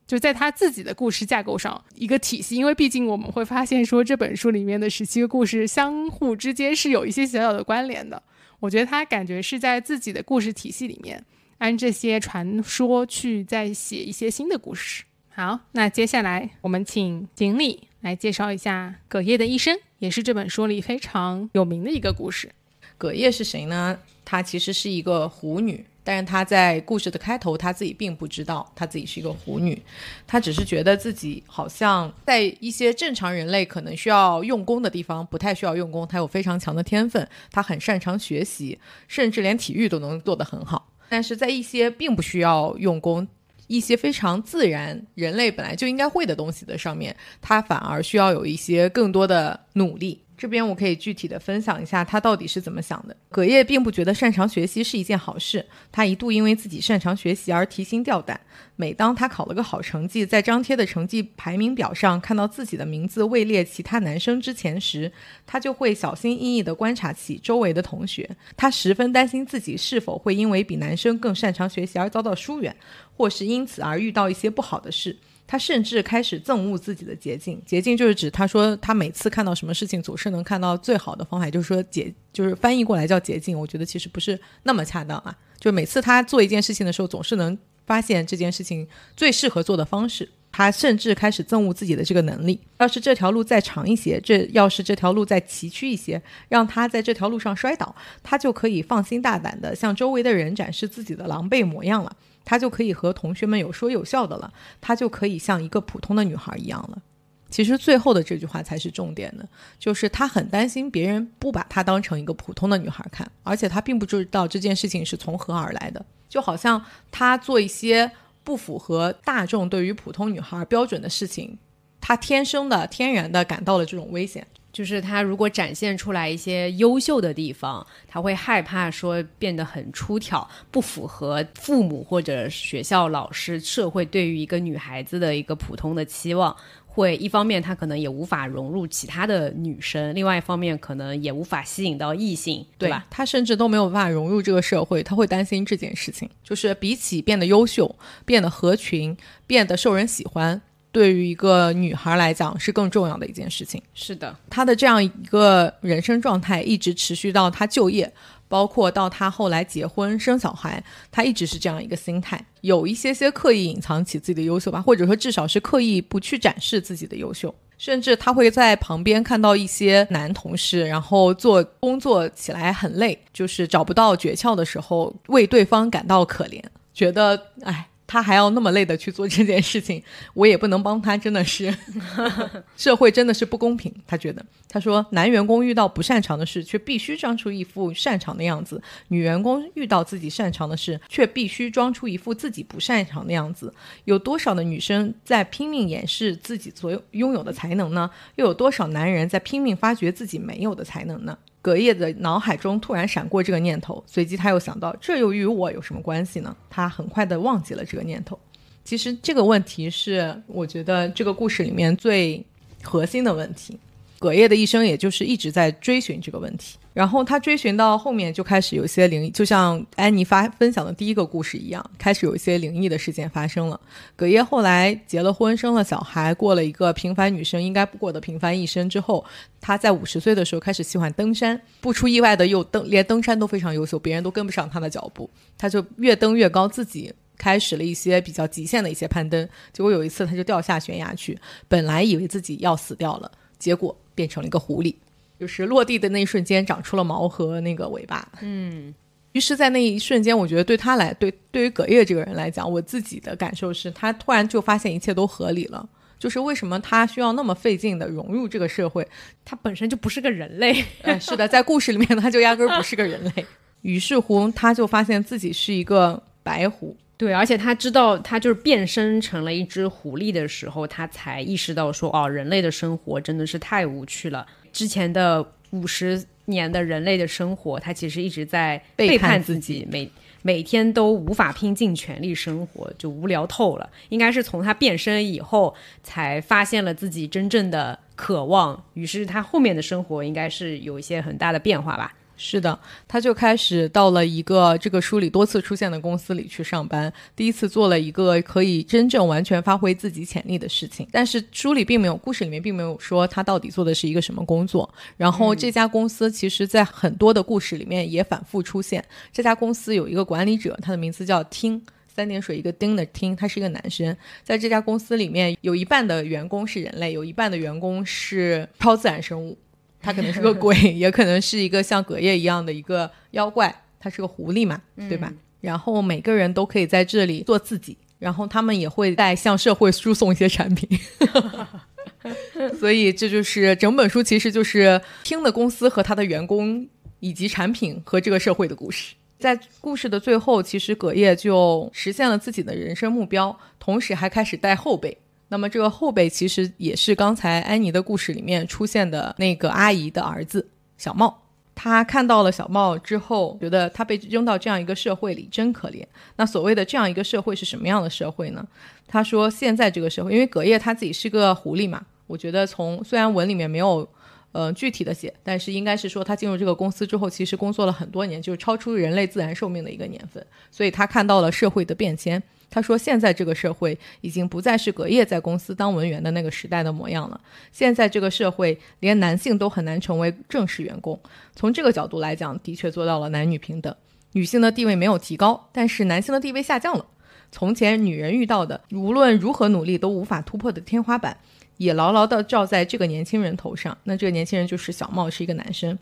就在他自己的故事架构上一个体系。因为毕竟我们会发现说这本书里面的十七个故事相互之间是有一些小小的关联的。我觉得他感觉是在自己的故事体系里面。按这些传说去再写一些新的故事。好，那接下来我们请锦鲤来介绍一下葛叶的一生，也是这本书里非常有名的一个故事。葛叶是谁呢？她其实是一个狐女，但是她在故事的开头，她自己并不知道她自己是一个狐女，她只是觉得自己好像在一些正常人类可能需要用功的地方不太需要用功，她有非常强的天分，她很擅长学习，甚至连体育都能做得很好。但是在一些并不需要用功、一些非常自然、人类本来就应该会的东西的上面，他反而需要有一些更多的努力。这边我可以具体的分享一下他到底是怎么想的。葛叶并不觉得擅长学习是一件好事，他一度因为自己擅长学习而提心吊胆。每当他考了个好成绩，在张贴的成绩排名表上看到自己的名字位列其他男生之前时，他就会小心翼翼地观察起周围的同学。他十分担心自己是否会因为比男生更擅长学习而遭到疏远，或是因此而遇到一些不好的事。他甚至开始憎恶自己的捷径。捷径就是指他说他每次看到什么事情总是能看到最好的方法，就是说捷就是翻译过来叫捷径。我觉得其实不是那么恰当啊。就每次他做一件事情的时候，总是能发现这件事情最适合做的方式。他甚至开始憎恶自己的这个能力。要是这条路再长一些，这要是这条路再崎岖一些，让他在这条路上摔倒，他就可以放心大胆地向周围的人展示自己的狼狈模样了。她就可以和同学们有说有笑的了，她就可以像一个普通的女孩一样了。其实最后的这句话才是重点的，就是她很担心别人不把她当成一个普通的女孩看，而且她并不知道这件事情是从何而来的，就好像她做一些不符合大众对于普通女孩标准的事情，她天生的、天然的感到了这种危险。就是他如果展现出来一些优秀的地方，他会害怕说变得很出挑，不符合父母或者学校老师、社会对于一个女孩子的一个普通的期望。会一方面他可能也无法融入其他的女生，另外一方面可能也无法吸引到异性，对吧？他甚至都没有办法融入这个社会，他会担心这件事情。就是比起变得优秀、变得合群、变得受人喜欢。对于一个女孩来讲是更重要的一件事情。是的，她的这样一个人生状态一直持续到她就业，包括到她后来结婚生小孩，她一直是这样一个心态，有一些些刻意隐藏起自己的优秀吧，或者说至少是刻意不去展示自己的优秀，甚至她会在旁边看到一些男同事，然后做工作起来很累，就是找不到诀窍的时候，为对方感到可怜，觉得哎。他还要那么累的去做这件事情，我也不能帮他，真的是，社会真的是不公平。他觉得，他说，男员工遇到不擅长的事，却必须装出一副擅长的样子；女员工遇到自己擅长的事，却必须装出一副自己不擅长的样子。有多少的女生在拼命掩饰自己所拥有的才能呢？又有多少男人在拼命发掘自己没有的才能呢？隔夜的脑海中突然闪过这个念头，随即他又想到，这又与我有什么关系呢？他很快的忘记了这个念头。其实这个问题是，我觉得这个故事里面最核心的问题。葛叶的一生，也就是一直在追寻这个问题。然后他追寻到后面就开始有一些灵异，就像安妮发分享的第一个故事一样，开始有一些灵异的事件发生了。葛叶后来结了婚，生了小孩，过了一个平凡女生应该不过的平凡一生之后，他在五十岁的时候开始喜欢登山，不出意外的又登，连登山都非常优秀，别人都跟不上他的脚步，他就越登越高，自己开始了一些比较极限的一些攀登。结果有一次他就掉下悬崖去，本来以为自己要死掉了，结果变成了一个狐狸。就是落地的那一瞬间长出了毛和那个尾巴。嗯，于是，在那一瞬间，我觉得对他来，对对于葛叶这个人来讲，我自己的感受是他突然就发现一切都合理了。就是为什么他需要那么费劲的融入这个社会？他本身就不是个人类。哎，是的，在故事里面，他就压根儿不是个人类。于是乎，他就发现自己是一个白狐。对，而且他知道，他就是变身成了一只狐狸的时候，他才意识到说，哦，人类的生活真的是太无趣了。之前的五十年的人类的生活，他其实一直在背叛自己，每。每天都无法拼尽全力生活，就无聊透了。应该是从他变身以后，才发现了自己真正的渴望。于是他后面的生活应该是有一些很大的变化吧。是的，他就开始到了一个这个书里多次出现的公司里去上班，第一次做了一个可以真正完全发挥自己潜力的事情。但是书里并没有，故事里面并没有说他到底做的是一个什么工作。然后这家公司其实在很多的故事里面也反复出现。这家公司有一个管理者，他的名字叫听三点水一个丁的听，他是一个男生。在这家公司里面，有一半的员工是人类，有一半的员工是超自然生物。他可能是个鬼，也可能是一个像葛叶一样的一个妖怪。他是个狐狸嘛，对吧？然后每个人都可以在这里做自己，然后他们也会在向社会输送一些产品。所以这就是整本书，其实就是听的公司和他的员工以及产品和这个社会的故事。在故事的最后，其实葛叶就实现了自己的人生目标，同时还开始带后辈。那么这个后辈其实也是刚才安妮的故事里面出现的那个阿姨的儿子小茂。他看到了小茂之后，觉得他被扔到这样一个社会里真可怜。那所谓的这样一个社会是什么样的社会呢？他说现在这个社会，因为隔夜他自己是个狐狸嘛，我觉得从虽然文里面没有呃具体的写，但是应该是说他进入这个公司之后，其实工作了很多年，就是超出人类自然寿命的一个年份，所以他看到了社会的变迁。他说：“现在这个社会已经不再是隔夜在公司当文员的那个时代的模样了。现在这个社会连男性都很难成为正式员工。从这个角度来讲，的确做到了男女平等，女性的地位没有提高，但是男性的地位下降了。从前女人遇到的无论如何努力都无法突破的天花板，也牢牢地罩在这个年轻人头上。那这个年轻人就是小茂，是一个男生。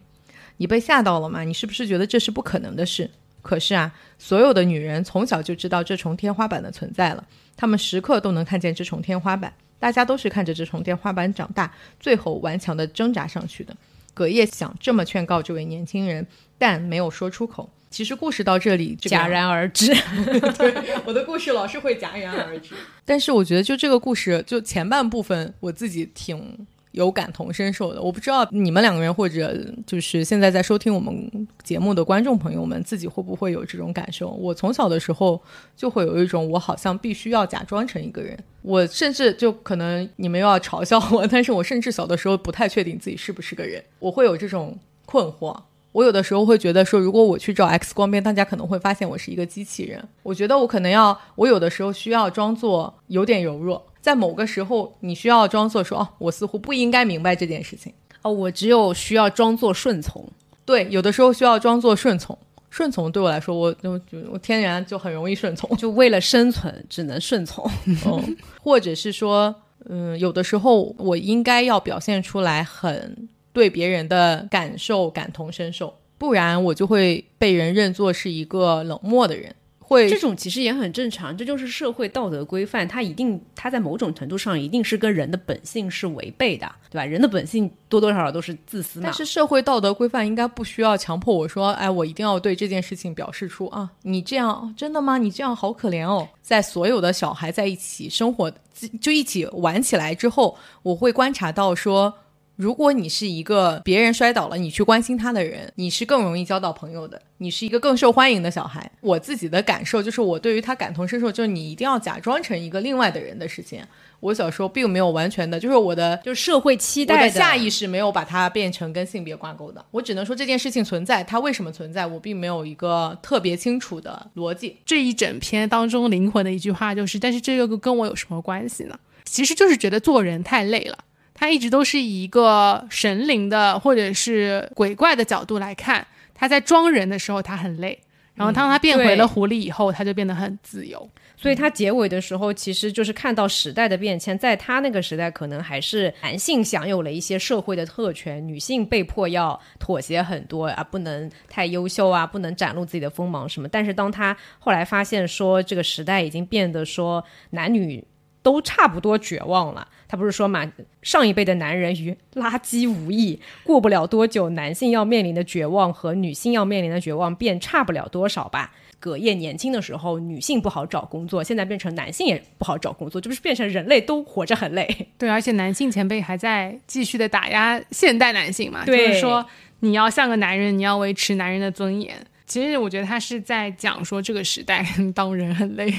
你被吓到了吗？你是不是觉得这是不可能的事？”可是啊，所有的女人从小就知道这重天花板的存在了，她们时刻都能看见这重天花板。大家都是看着这重天花板长大，最后顽强地挣扎上去的。葛叶想这么劝告这位年轻人，但没有说出口。其实故事到这里戛然而止。对，我的故事老是会戛然而止。但是我觉得，就这个故事，就前半部分，我自己挺。有感同身受的，我不知道你们两个人或者就是现在在收听我们节目的观众朋友们自己会不会有这种感受？我从小的时候就会有一种我好像必须要假装成一个人，我甚至就可能你们又要嘲笑我，但是我甚至小的时候不太确定自己是不是个人，我会有这种困惑。我有的时候会觉得说，如果我去照 X 光片，大家可能会发现我是一个机器人。我觉得我可能要，我有的时候需要装作有点柔弱。在某个时候，你需要装作说：“哦，我似乎不应该明白这件事情。”哦，我只有需要装作顺从。对，有的时候需要装作顺从。顺从对我来说，我就就我天然就很容易顺从，就为了生存只能顺从。嗯，或者是说，嗯，有的时候我应该要表现出来很对别人的感受感同身受，不然我就会被人认作是一个冷漠的人。会这种其实也很正常，这就是社会道德规范，它一定它在某种程度上一定是跟人的本性是违背的，对吧？人的本性多多少少都是自私嘛。但是社会道德规范应该不需要强迫我说，哎，我一定要对这件事情表示出啊，你这样真的吗？你这样好可怜哦。在所有的小孩在一起生活，就一起玩起来之后，我会观察到说。如果你是一个别人摔倒了，你去关心他的人，你是更容易交到朋友的，你是一个更受欢迎的小孩。我自己的感受就是，我对于他感同身受，就是你一定要假装成一个另外的人的事情。我小时候并没有完全的，就是我的就是社会期待的下意识没有把它变成跟性别挂钩的。我只能说这件事情存在，它为什么存在，我并没有一个特别清楚的逻辑。这一整篇当中灵魂的一句话就是：但是这个跟我有什么关系呢？其实就是觉得做人太累了。他一直都是以一个神灵的或者是鬼怪的角度来看，他在装人的时候他很累，然后当他变回了狐狸以后，他就变得很自由。所以他结尾的时候，其实就是看到时代的变迁，在他那个时代，可能还是男性享有了一些社会的特权，女性被迫要妥协很多啊，不能太优秀啊，不能展露自己的锋芒什么。但是当他后来发现说，这个时代已经变得说男女都差不多绝望了。他不是说嘛，上一辈的男人与垃圾无异，过不了多久，男性要面临的绝望和女性要面临的绝望便差不了多少吧。葛叶年轻的时候，女性不好找工作，现在变成男性也不好找工作，这不是变成人类都活着很累？对，而且男性前辈还在继续的打压现代男性嘛，就是说你要像个男人，你要维持男人的尊严。其实我觉得他是在讲说这个时代当人很累，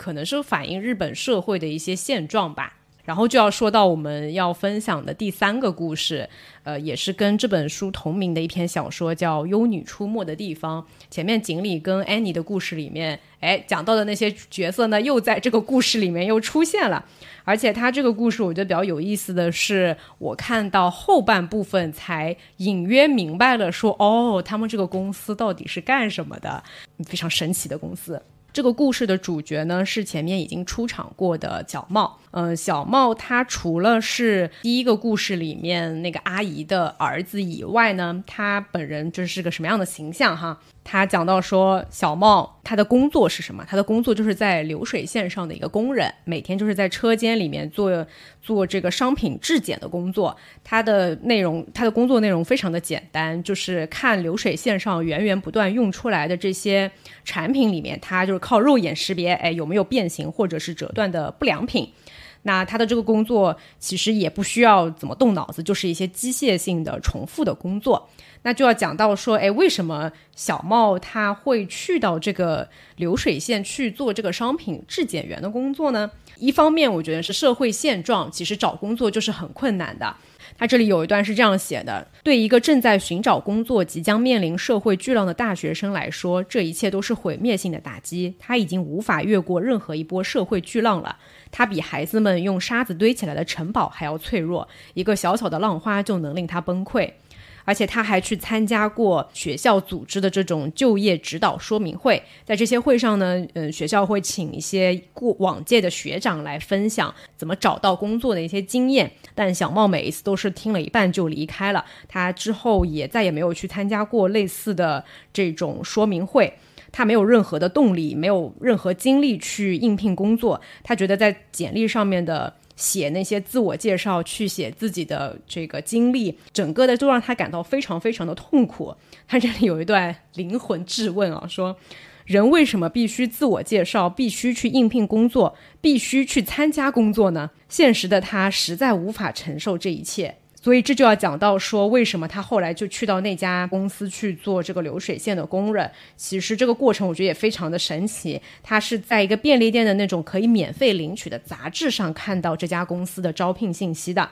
可能是反映日本社会的一些现状吧。然后就要说到我们要分享的第三个故事，呃，也是跟这本书同名的一篇小说，叫《幽女出没的地方》。前面锦鲤跟安妮的故事里面，哎，讲到的那些角色呢，又在这个故事里面又出现了。而且他这个故事，我觉得比较有意思的是，我看到后半部分才隐约明白了，说哦，他们这个公司到底是干什么的？非常神奇的公司。这个故事的主角呢，是前面已经出场过的角帽。嗯，小茂他除了是第一个故事里面那个阿姨的儿子以外呢，他本人就是个什么样的形象哈？他讲到说，小茂他的工作是什么？他的工作就是在流水线上的一个工人，每天就是在车间里面做做这个商品质检的工作。他的内容，他的工作内容非常的简单，就是看流水线上源源不断用出来的这些产品里面，他就是靠肉眼识别，哎，有没有变形或者是折断的不良品。那他的这个工作其实也不需要怎么动脑子，就是一些机械性的重复的工作。那就要讲到说，哎，为什么小茂他会去到这个流水线去做这个商品质检员的工作呢？一方面，我觉得是社会现状，其实找工作就是很困难的。他这里有一段是这样写的：对一个正在寻找工作、即将面临社会巨浪的大学生来说，这一切都是毁灭性的打击。他已经无法越过任何一波社会巨浪了。他比孩子们用沙子堆起来的城堡还要脆弱，一个小小的浪花就能令他崩溃。而且他还去参加过学校组织的这种就业指导说明会，在这些会上呢，嗯，学校会请一些过往届的学长来分享怎么找到工作的一些经验。但小茂每一次都是听了一半就离开了，他之后也再也没有去参加过类似的这种说明会。他没有任何的动力，没有任何精力去应聘工作。他觉得在简历上面的。写那些自我介绍，去写自己的这个经历，整个的都让他感到非常非常的痛苦。他这里有一段灵魂质问啊，说人为什么必须自我介绍，必须去应聘工作，必须去参加工作呢？现实的他实在无法承受这一切。所以这就要讲到说，为什么他后来就去到那家公司去做这个流水线的工人？其实这个过程我觉得也非常的神奇。他是在一个便利店的那种可以免费领取的杂志上看到这家公司的招聘信息的。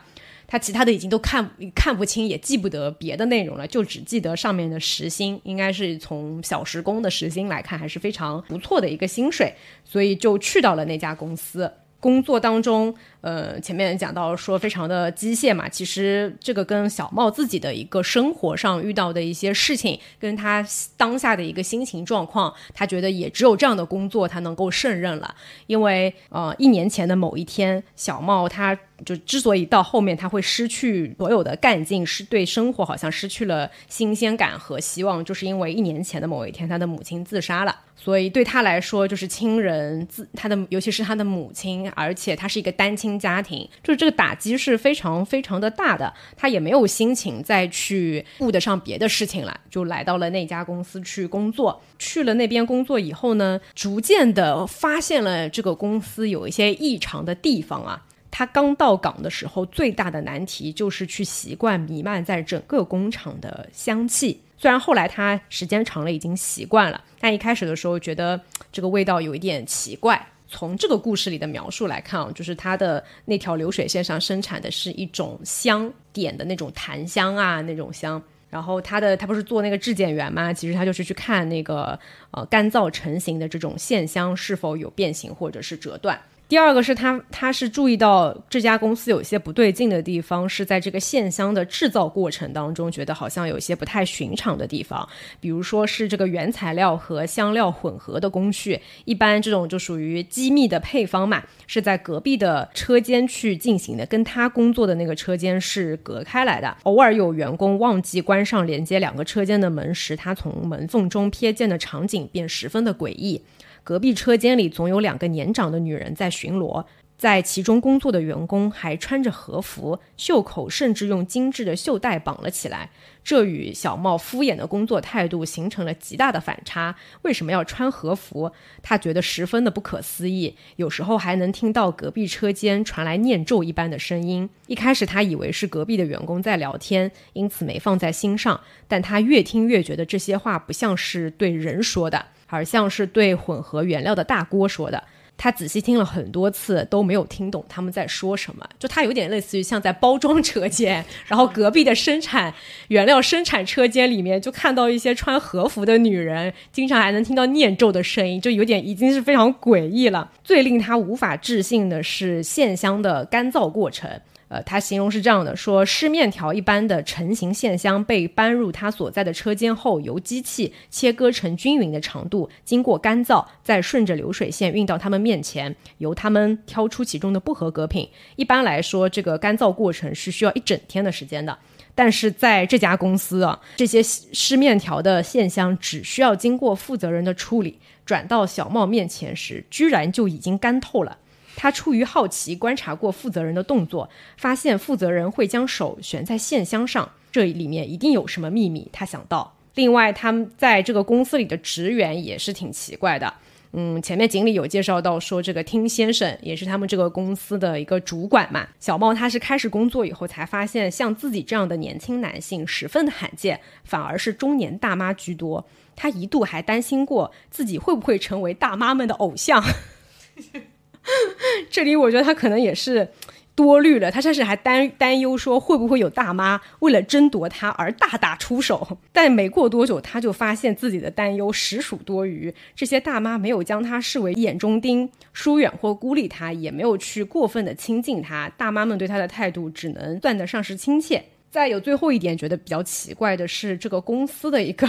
他其他的已经都看看不清，也记不得别的内容了，就只记得上面的时薪，应该是从小时工的时薪来看，还是非常不错的一个薪水，所以就去到了那家公司。工作当中，呃，前面讲到说非常的机械嘛，其实这个跟小茂自己的一个生活上遇到的一些事情，跟他当下的一个心情状况，他觉得也只有这样的工作他能够胜任了，因为呃，一年前的某一天，小茂他。就之所以到后面他会失去所有的干劲，是对生活好像失去了新鲜感和希望，就是因为一年前的某一天他的母亲自杀了，所以对他来说就是亲人自他的，尤其是他的母亲，而且他是一个单亲家庭，就是这个打击是非常非常的大的，他也没有心情再去顾得上别的事情了，就来到了那家公司去工作。去了那边工作以后呢，逐渐的发现了这个公司有一些异常的地方啊。他刚到岗的时候，最大的难题就是去习惯弥漫在整个工厂的香气。虽然后来他时间长了已经习惯了，但一开始的时候觉得这个味道有一点奇怪。从这个故事里的描述来看啊，就是他的那条流水线上生产的是一种香点的那种檀香啊，那种香。然后他的他不是做那个质检员吗？其实他就是去看那个呃干燥成型的这种线香是否有变形或者是折断。第二个是他，他是注意到这家公司有些不对劲的地方，是在这个线香的制造过程当中，觉得好像有些不太寻常的地方。比如说是这个原材料和香料混合的工序，一般这种就属于机密的配方嘛，是在隔壁的车间去进行的，跟他工作的那个车间是隔开来的。偶尔有员工忘记关上连接两个车间的门时，他从门缝中瞥见的场景便十分的诡异。隔壁车间里总有两个年长的女人在巡逻，在其中工作的员工还穿着和服，袖口甚至用精致的袖带绑了起来。这与小茂敷衍的工作态度形成了极大的反差。为什么要穿和服？他觉得十分的不可思议。有时候还能听到隔壁车间传来念咒一般的声音。一开始他以为是隔壁的员工在聊天，因此没放在心上。但他越听越觉得这些话不像是对人说的。而像是对混合原料的大锅说的，他仔细听了很多次都没有听懂他们在说什么。就他有点类似于像在包装车间，然后隔壁的生产原料生产车间里面就看到一些穿和服的女人，经常还能听到念咒的声音，就有点已经是非常诡异了。最令他无法置信的是线香的干燥过程。呃，他形容是这样的：说湿面条一般的成型线香被搬入他所在的车间后，由机器切割成均匀的长度，经过干燥，再顺着流水线运到他们面前，由他们挑出其中的不合格品。一般来说，这个干燥过程是需要一整天的时间的。但是在这家公司啊，这些湿面条的线香只需要经过负责人的处理，转到小茂面前时，居然就已经干透了。他出于好奇观察过负责人的动作，发现负责人会将手悬在线箱上，这里面一定有什么秘密。他想到，另外他们在这个公司里的职员也是挺奇怪的。嗯，前面经理有介绍到说，这个听先生也是他们这个公司的一个主管嘛。小茂他是开始工作以后才发现，像自己这样的年轻男性十分的罕见，反而是中年大妈居多。他一度还担心过自己会不会成为大妈们的偶像。这里我觉得他可能也是多虑了，他甚至还担担忧说会不会有大妈为了争夺他而大打出手。但没过多久，他就发现自己的担忧实属多余。这些大妈没有将他视为眼中钉，疏远或孤立他，也没有去过分的亲近他。大妈们对他的态度只能算得上是亲切。再有最后一点，觉得比较奇怪的是，这个公司的一个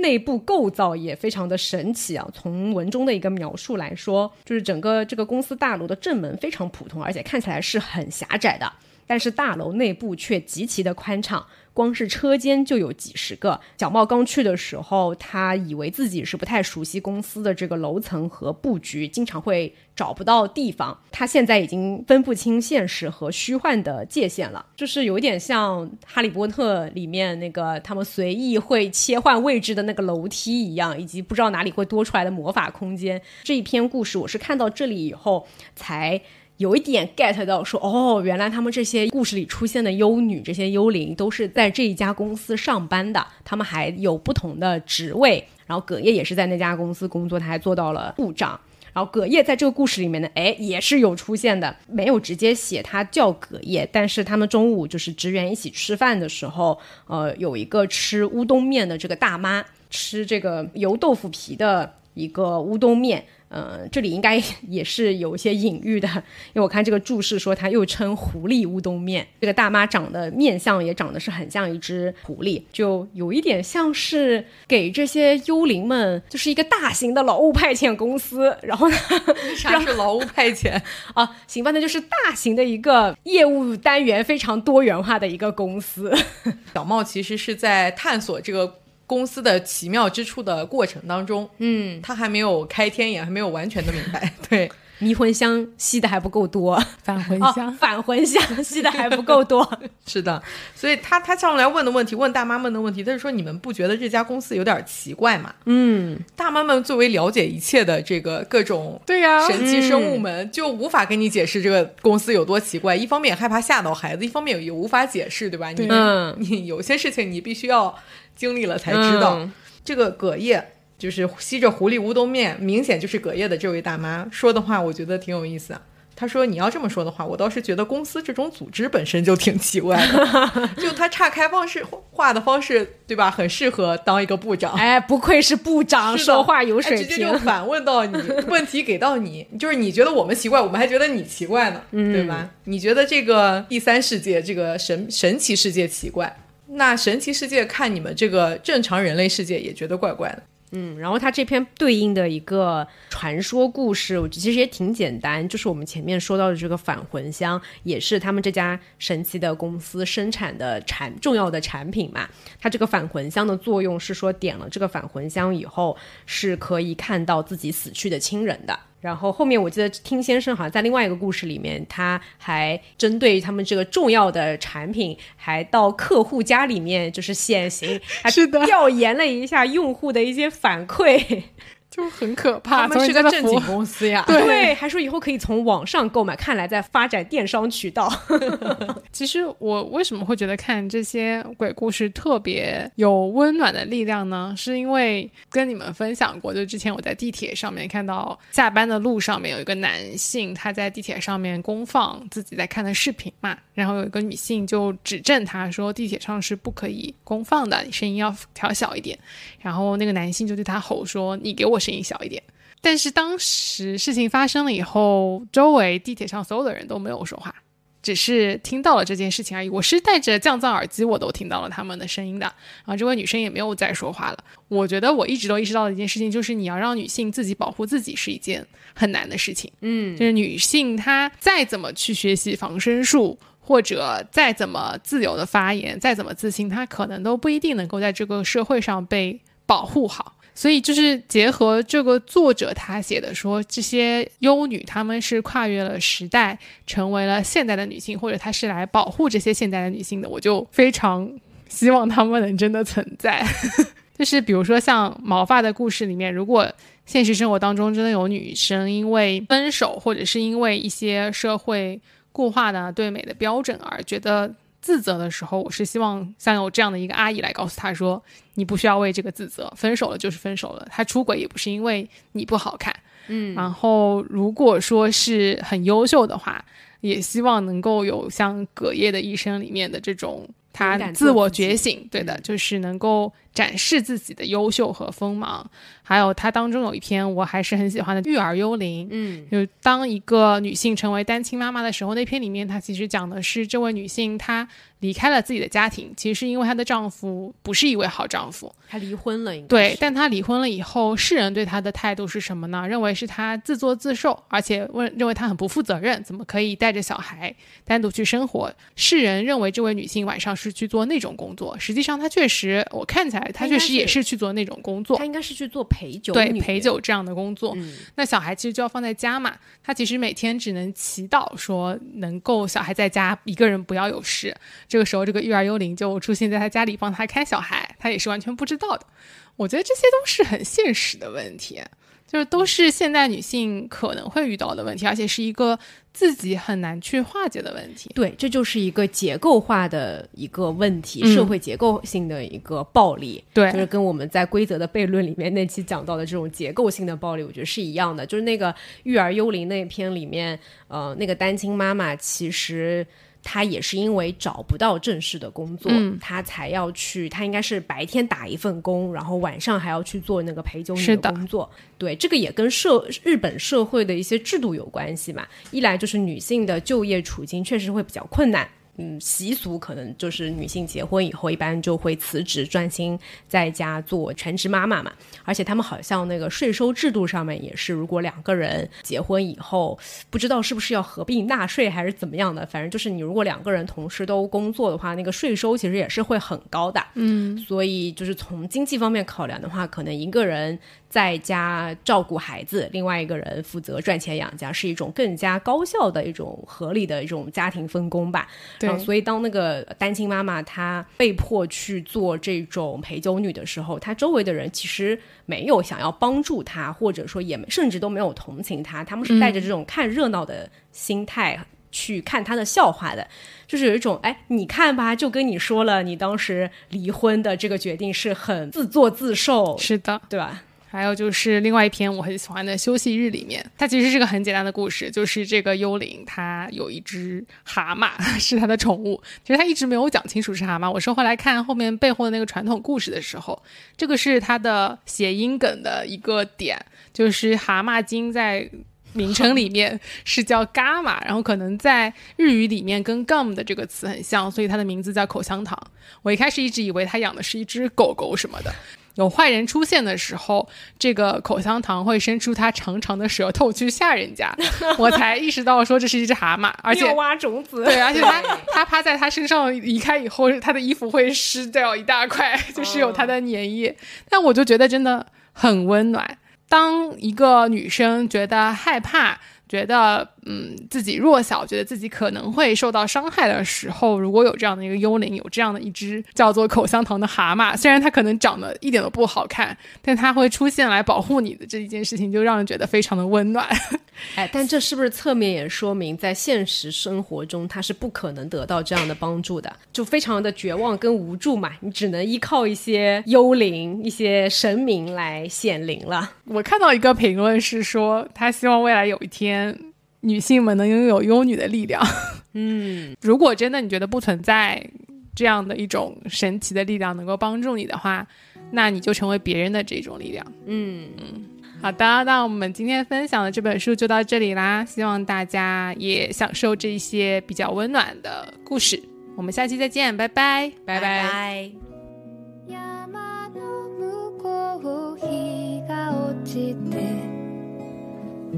内部构造也非常的神奇啊。从文中的一个描述来说，就是整个这个公司大楼的正门非常普通，而且看起来是很狭窄的，但是大楼内部却极其的宽敞。光是车间就有几十个。小茂刚去的时候，他以为自己是不太熟悉公司的这个楼层和布局，经常会找不到地方。他现在已经分不清现实和虚幻的界限了，就是有点像《哈利波特》里面那个他们随意会切换位置的那个楼梯一样，以及不知道哪里会多出来的魔法空间。这一篇故事，我是看到这里以后才。有一点 get 到说哦，原来他们这些故事里出现的幽女，这些幽灵都是在这一家公司上班的，他们还有不同的职位。然后葛叶也是在那家公司工作，他还做到了部长。然后葛叶在这个故事里面呢，哎，也是有出现的，没有直接写他叫葛叶，但是他们中午就是职员一起吃饭的时候，呃，有一个吃乌冬面的这个大妈，吃这个油豆腐皮的一个乌冬面。嗯，这里应该也是有一些隐喻的，因为我看这个注释说，它又称狐狸乌冬面。这个大妈长得面相也长得是很像一只狐狸，就有一点像是给这些幽灵们就是一个大型的劳务派遣公司。然后呢，啥是劳务派遣啊？行吧，那就是大型的一个业务单元非常多元化的一个公司。小茂其实是在探索这个。公司的奇妙之处的过程当中，嗯，他还没有开天眼，还没有完全的明白。对，迷魂香吸的还不够多，返魂香，返魂香吸的还不够多。是的，所以他他上来问的问题，问大妈们的问题，他是说你们不觉得这家公司有点奇怪吗？嗯，大妈们作为了解一切的这个各种对呀神奇生物们，就无法跟你解释这个公司有多奇怪。一方面害怕吓到孩子，一方面也无法解释，对吧？你你有些事情你必须要。经历了才知道，这个葛叶就是吸着狐狸乌冬面，明显就是葛叶的这位大妈说的话，我觉得挺有意思。他说你要这么说的话，我倒是觉得公司这种组织本身就挺奇怪的，就他岔开方式话的方式，对吧？很适合当一个部长。哎，不愧是部长，说话有水哎直接就平。反问到你，问题给到你，就是你觉得我们奇怪，我们还觉得你奇怪呢，嗯对吧？你觉得这个第三世界，这个神神奇世界奇怪，那神奇世界看你们这个正常人类世界也觉得怪怪的。嗯，然后它这篇对应的一个传说故事，我觉其实也挺简单，就是我们前面说到的这个返魂香，也是他们这家神奇的公司生产的产重要的产品嘛。它这个返魂香的作用是说，点了这个返魂香以后，是可以看到自己死去的亲人的。然后后面我记得听先生好像在另外一个故事里面，他还针对他们这个重要的产品，还到客户家里面就是显形，还是的调研了一下用户的一些反馈。就很可怕。他们是个正经公司呀，对还说以后可以从网上购买，看来在发展电商渠道。其实我为什么会觉得看这些鬼故事特别有温暖的力量呢？是因为跟你们分享过，就之前我在地铁上面看到下班的路上面有一个男性，他在地铁上面公放自己在看的视频嘛，然后有一个女性就指正他说地铁上是不可以公放的，你声音要调小一点。然后那个男性就对他吼说：“你给我声音小一点。”但是当时事情发生了以后，周围地铁上所有的人都没有说话，只是听到了这件事情而已。我是戴着降噪耳机，我都听到了他们的声音的。然后这位女生也没有再说话了。我觉得我一直都意识到的一件事情，就是你要让女性自己保护自己是一件很难的事情。嗯，就是女性她再怎么去学习防身术。或者再怎么自由的发言，再怎么自信，她可能都不一定能够在这个社会上被保护好。所以就是结合这个作者他写的说，这些优女她们是跨越了时代，成为了现代的女性，或者她是来保护这些现代的女性的，我就非常希望她们能真的存在。就是比如说像毛发的故事里面，如果现实生活当中真的有女生因为分手，或者是因为一些社会固化的对美的标准而觉得自责的时候，我是希望像有这样的一个阿姨来告诉他说，你不需要为这个自责，分手了就是分手了，他出轨也不是因为你不好看，嗯，然后如果说是很优秀的话，也希望能够有像《葛叶的一生》里面的这种。他自我觉醒，对的，就是能够展示自己的优秀和锋芒。还有他当中有一篇我还是很喜欢的《育儿幽灵》，嗯，就当一个女性成为单亲妈妈的时候，那篇里面她其实讲的是这位女性她离开了自己的家庭，其实是因为她的丈夫不是一位好丈夫，她离婚了，应该对，但她离婚了以后，世人对她的态度是什么呢？认为是她自作自受，而且问认为她很不负责任，怎么可以带着小孩单独去生活？世人认为这位女性晚上是去做那种工作，实际上她确实，我看起来她她应该确实也是是去做那种工作他。应该是去做陪酒对陪酒这样的工作，嗯那小孩其实就要放在家嘛。他其实每天只能祈祷说能够小孩在家一个人不要有事。这个时候，这个育儿幽灵就出现在他家里帮他看小孩，他也是完全不知道的。我觉得这些都是很现实的问题，就是都是现代女性可能会遇到的问题，而且是一个自己很难去化解的问题。对，这就是一个结构化的一个问题，嗯社会结构性的一个暴力。对就是跟我们在规则的悖论里面那期讲到的这种结构性的暴力，我觉得是一样的。就是那个育儿幽灵那篇里面，呃，那个单亲妈妈其实。她也是因为找不到正式的工作，嗯她才要去。他应该是白天打一份工，然后晚上还要去做那个陪酒女的工作。对，这个也跟社日本社会的一些制度有关系嘛。一来就是女性的就业处境确实会比较困难。嗯，习俗可能就是女性结婚以后，一般就会辞职，专心在家做全职妈妈嘛。而且他们好像那个税收制度上面也是，如果两个人结婚以后，不知道是不是要合并纳税还是怎么样的，反正就是你如果两个人同时都工作的话，那个税收其实也是会很高的。嗯，所以就是从经济方面考量的话，可能一个人在家照顾孩子，另外一个人负责赚钱养家，是一种更加高效的一种合理的一种家庭分工吧。对所以当那个单亲妈妈她被迫去做这种陪酒女的时候，她周围的人其实没有想要帮助她，或者说也甚至都没有同情她，他们是带着这种看热闹的心态。去看她的笑话的，就是有一种哎，你看吧，就跟你说了，你当时离婚的这个决定是很自作自受，是的，对吧？还有就是另外一篇我很喜欢的《休息日》里面，它其实是个很简单的故事，就是这个幽灵它有一只蛤蟆 是它的宠物，其实它一直没有讲清楚是蛤蟆。我是后来看后面背后的那个传统故事的时候，这个是它的谐音梗的一个点，就是蛤蟆精在。名称里面是叫伽马，然后可能在日语里面跟 gum 的这个词很像，所以它的名字叫口香糖。我一开始一直以为它养的是一只狗狗什么的。有坏人出现的时候，这个口香糖会伸出它长长的舌头去吓人家，我才意识到说这是一只蛤蟆，而且挖种子。对，而且它它趴在它身上离开以后，它的衣服会湿掉一大块，就是有它的粘液。但我就觉得真的很温暖。当一个女生觉得害怕，觉得嗯自己弱小，觉得自己可能会受到伤害的时候，如果有这样的一个幽灵，有这样的一只叫做口香糖的蛤蟆，虽然它可能长得一点都不好看，但它会出现来保护你的这一件事情，就让人觉得非常的温暖。哎，但这是不是侧面也说明，在现实生活中，他是不可能得到这样的帮助的，就非常的绝望跟无助嘛？你只能依靠一些幽灵、一些神明来显灵了。我看到一个评论是说，他希望未来有一天，女性们能拥有幽女的力量。嗯，如果真的你觉得不存在这样的一种神奇的力量能够帮助你的话，那你就成为别人的这种力量。嗯嗯。好的，那我们今天分享的这本书就到这里啦，希望大家也享受这些比较温暖的故事。我们下期再见，拜拜，拜拜。影を作る人気のない小さな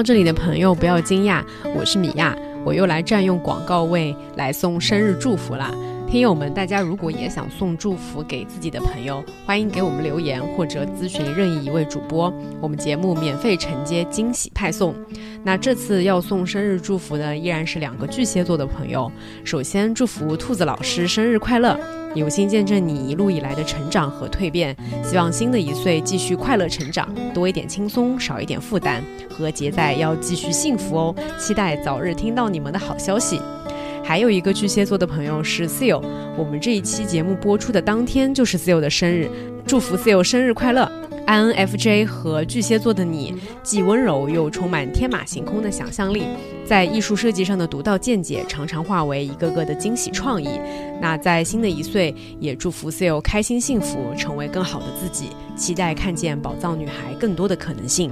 到这里的朋友不要惊讶，我是米娅，我又来占用广告位来送生日祝福啦。听友们，大家如果也想送祝福给自己的朋友，欢迎给我们留言或者咨询任意一位主播，我们节目免费承接惊喜派送。那这次要送生日祝福的依然是两个巨蟹座的朋友。首先祝福兔子老师生日快乐，有幸见证你一路以来的成长和蜕变，希望新的一岁继续快乐成长，多一点轻松，少一点负担，和杰仔要继续幸福哦。期待早日听到你们的好消息。还有一个巨蟹座的朋友是 Seal，我们这一期节目播出的当天就是 Seal 的生日，祝福 Seal 生日快乐！INFJ 和巨蟹座的你，既温柔又充满天马行空的想象力，在艺术设计上的独到见解常常化为一个个的惊喜创意。那在新的一岁，也祝福 Seal 开心幸福，成为更好的自己，期待看见宝藏女孩更多的可能性。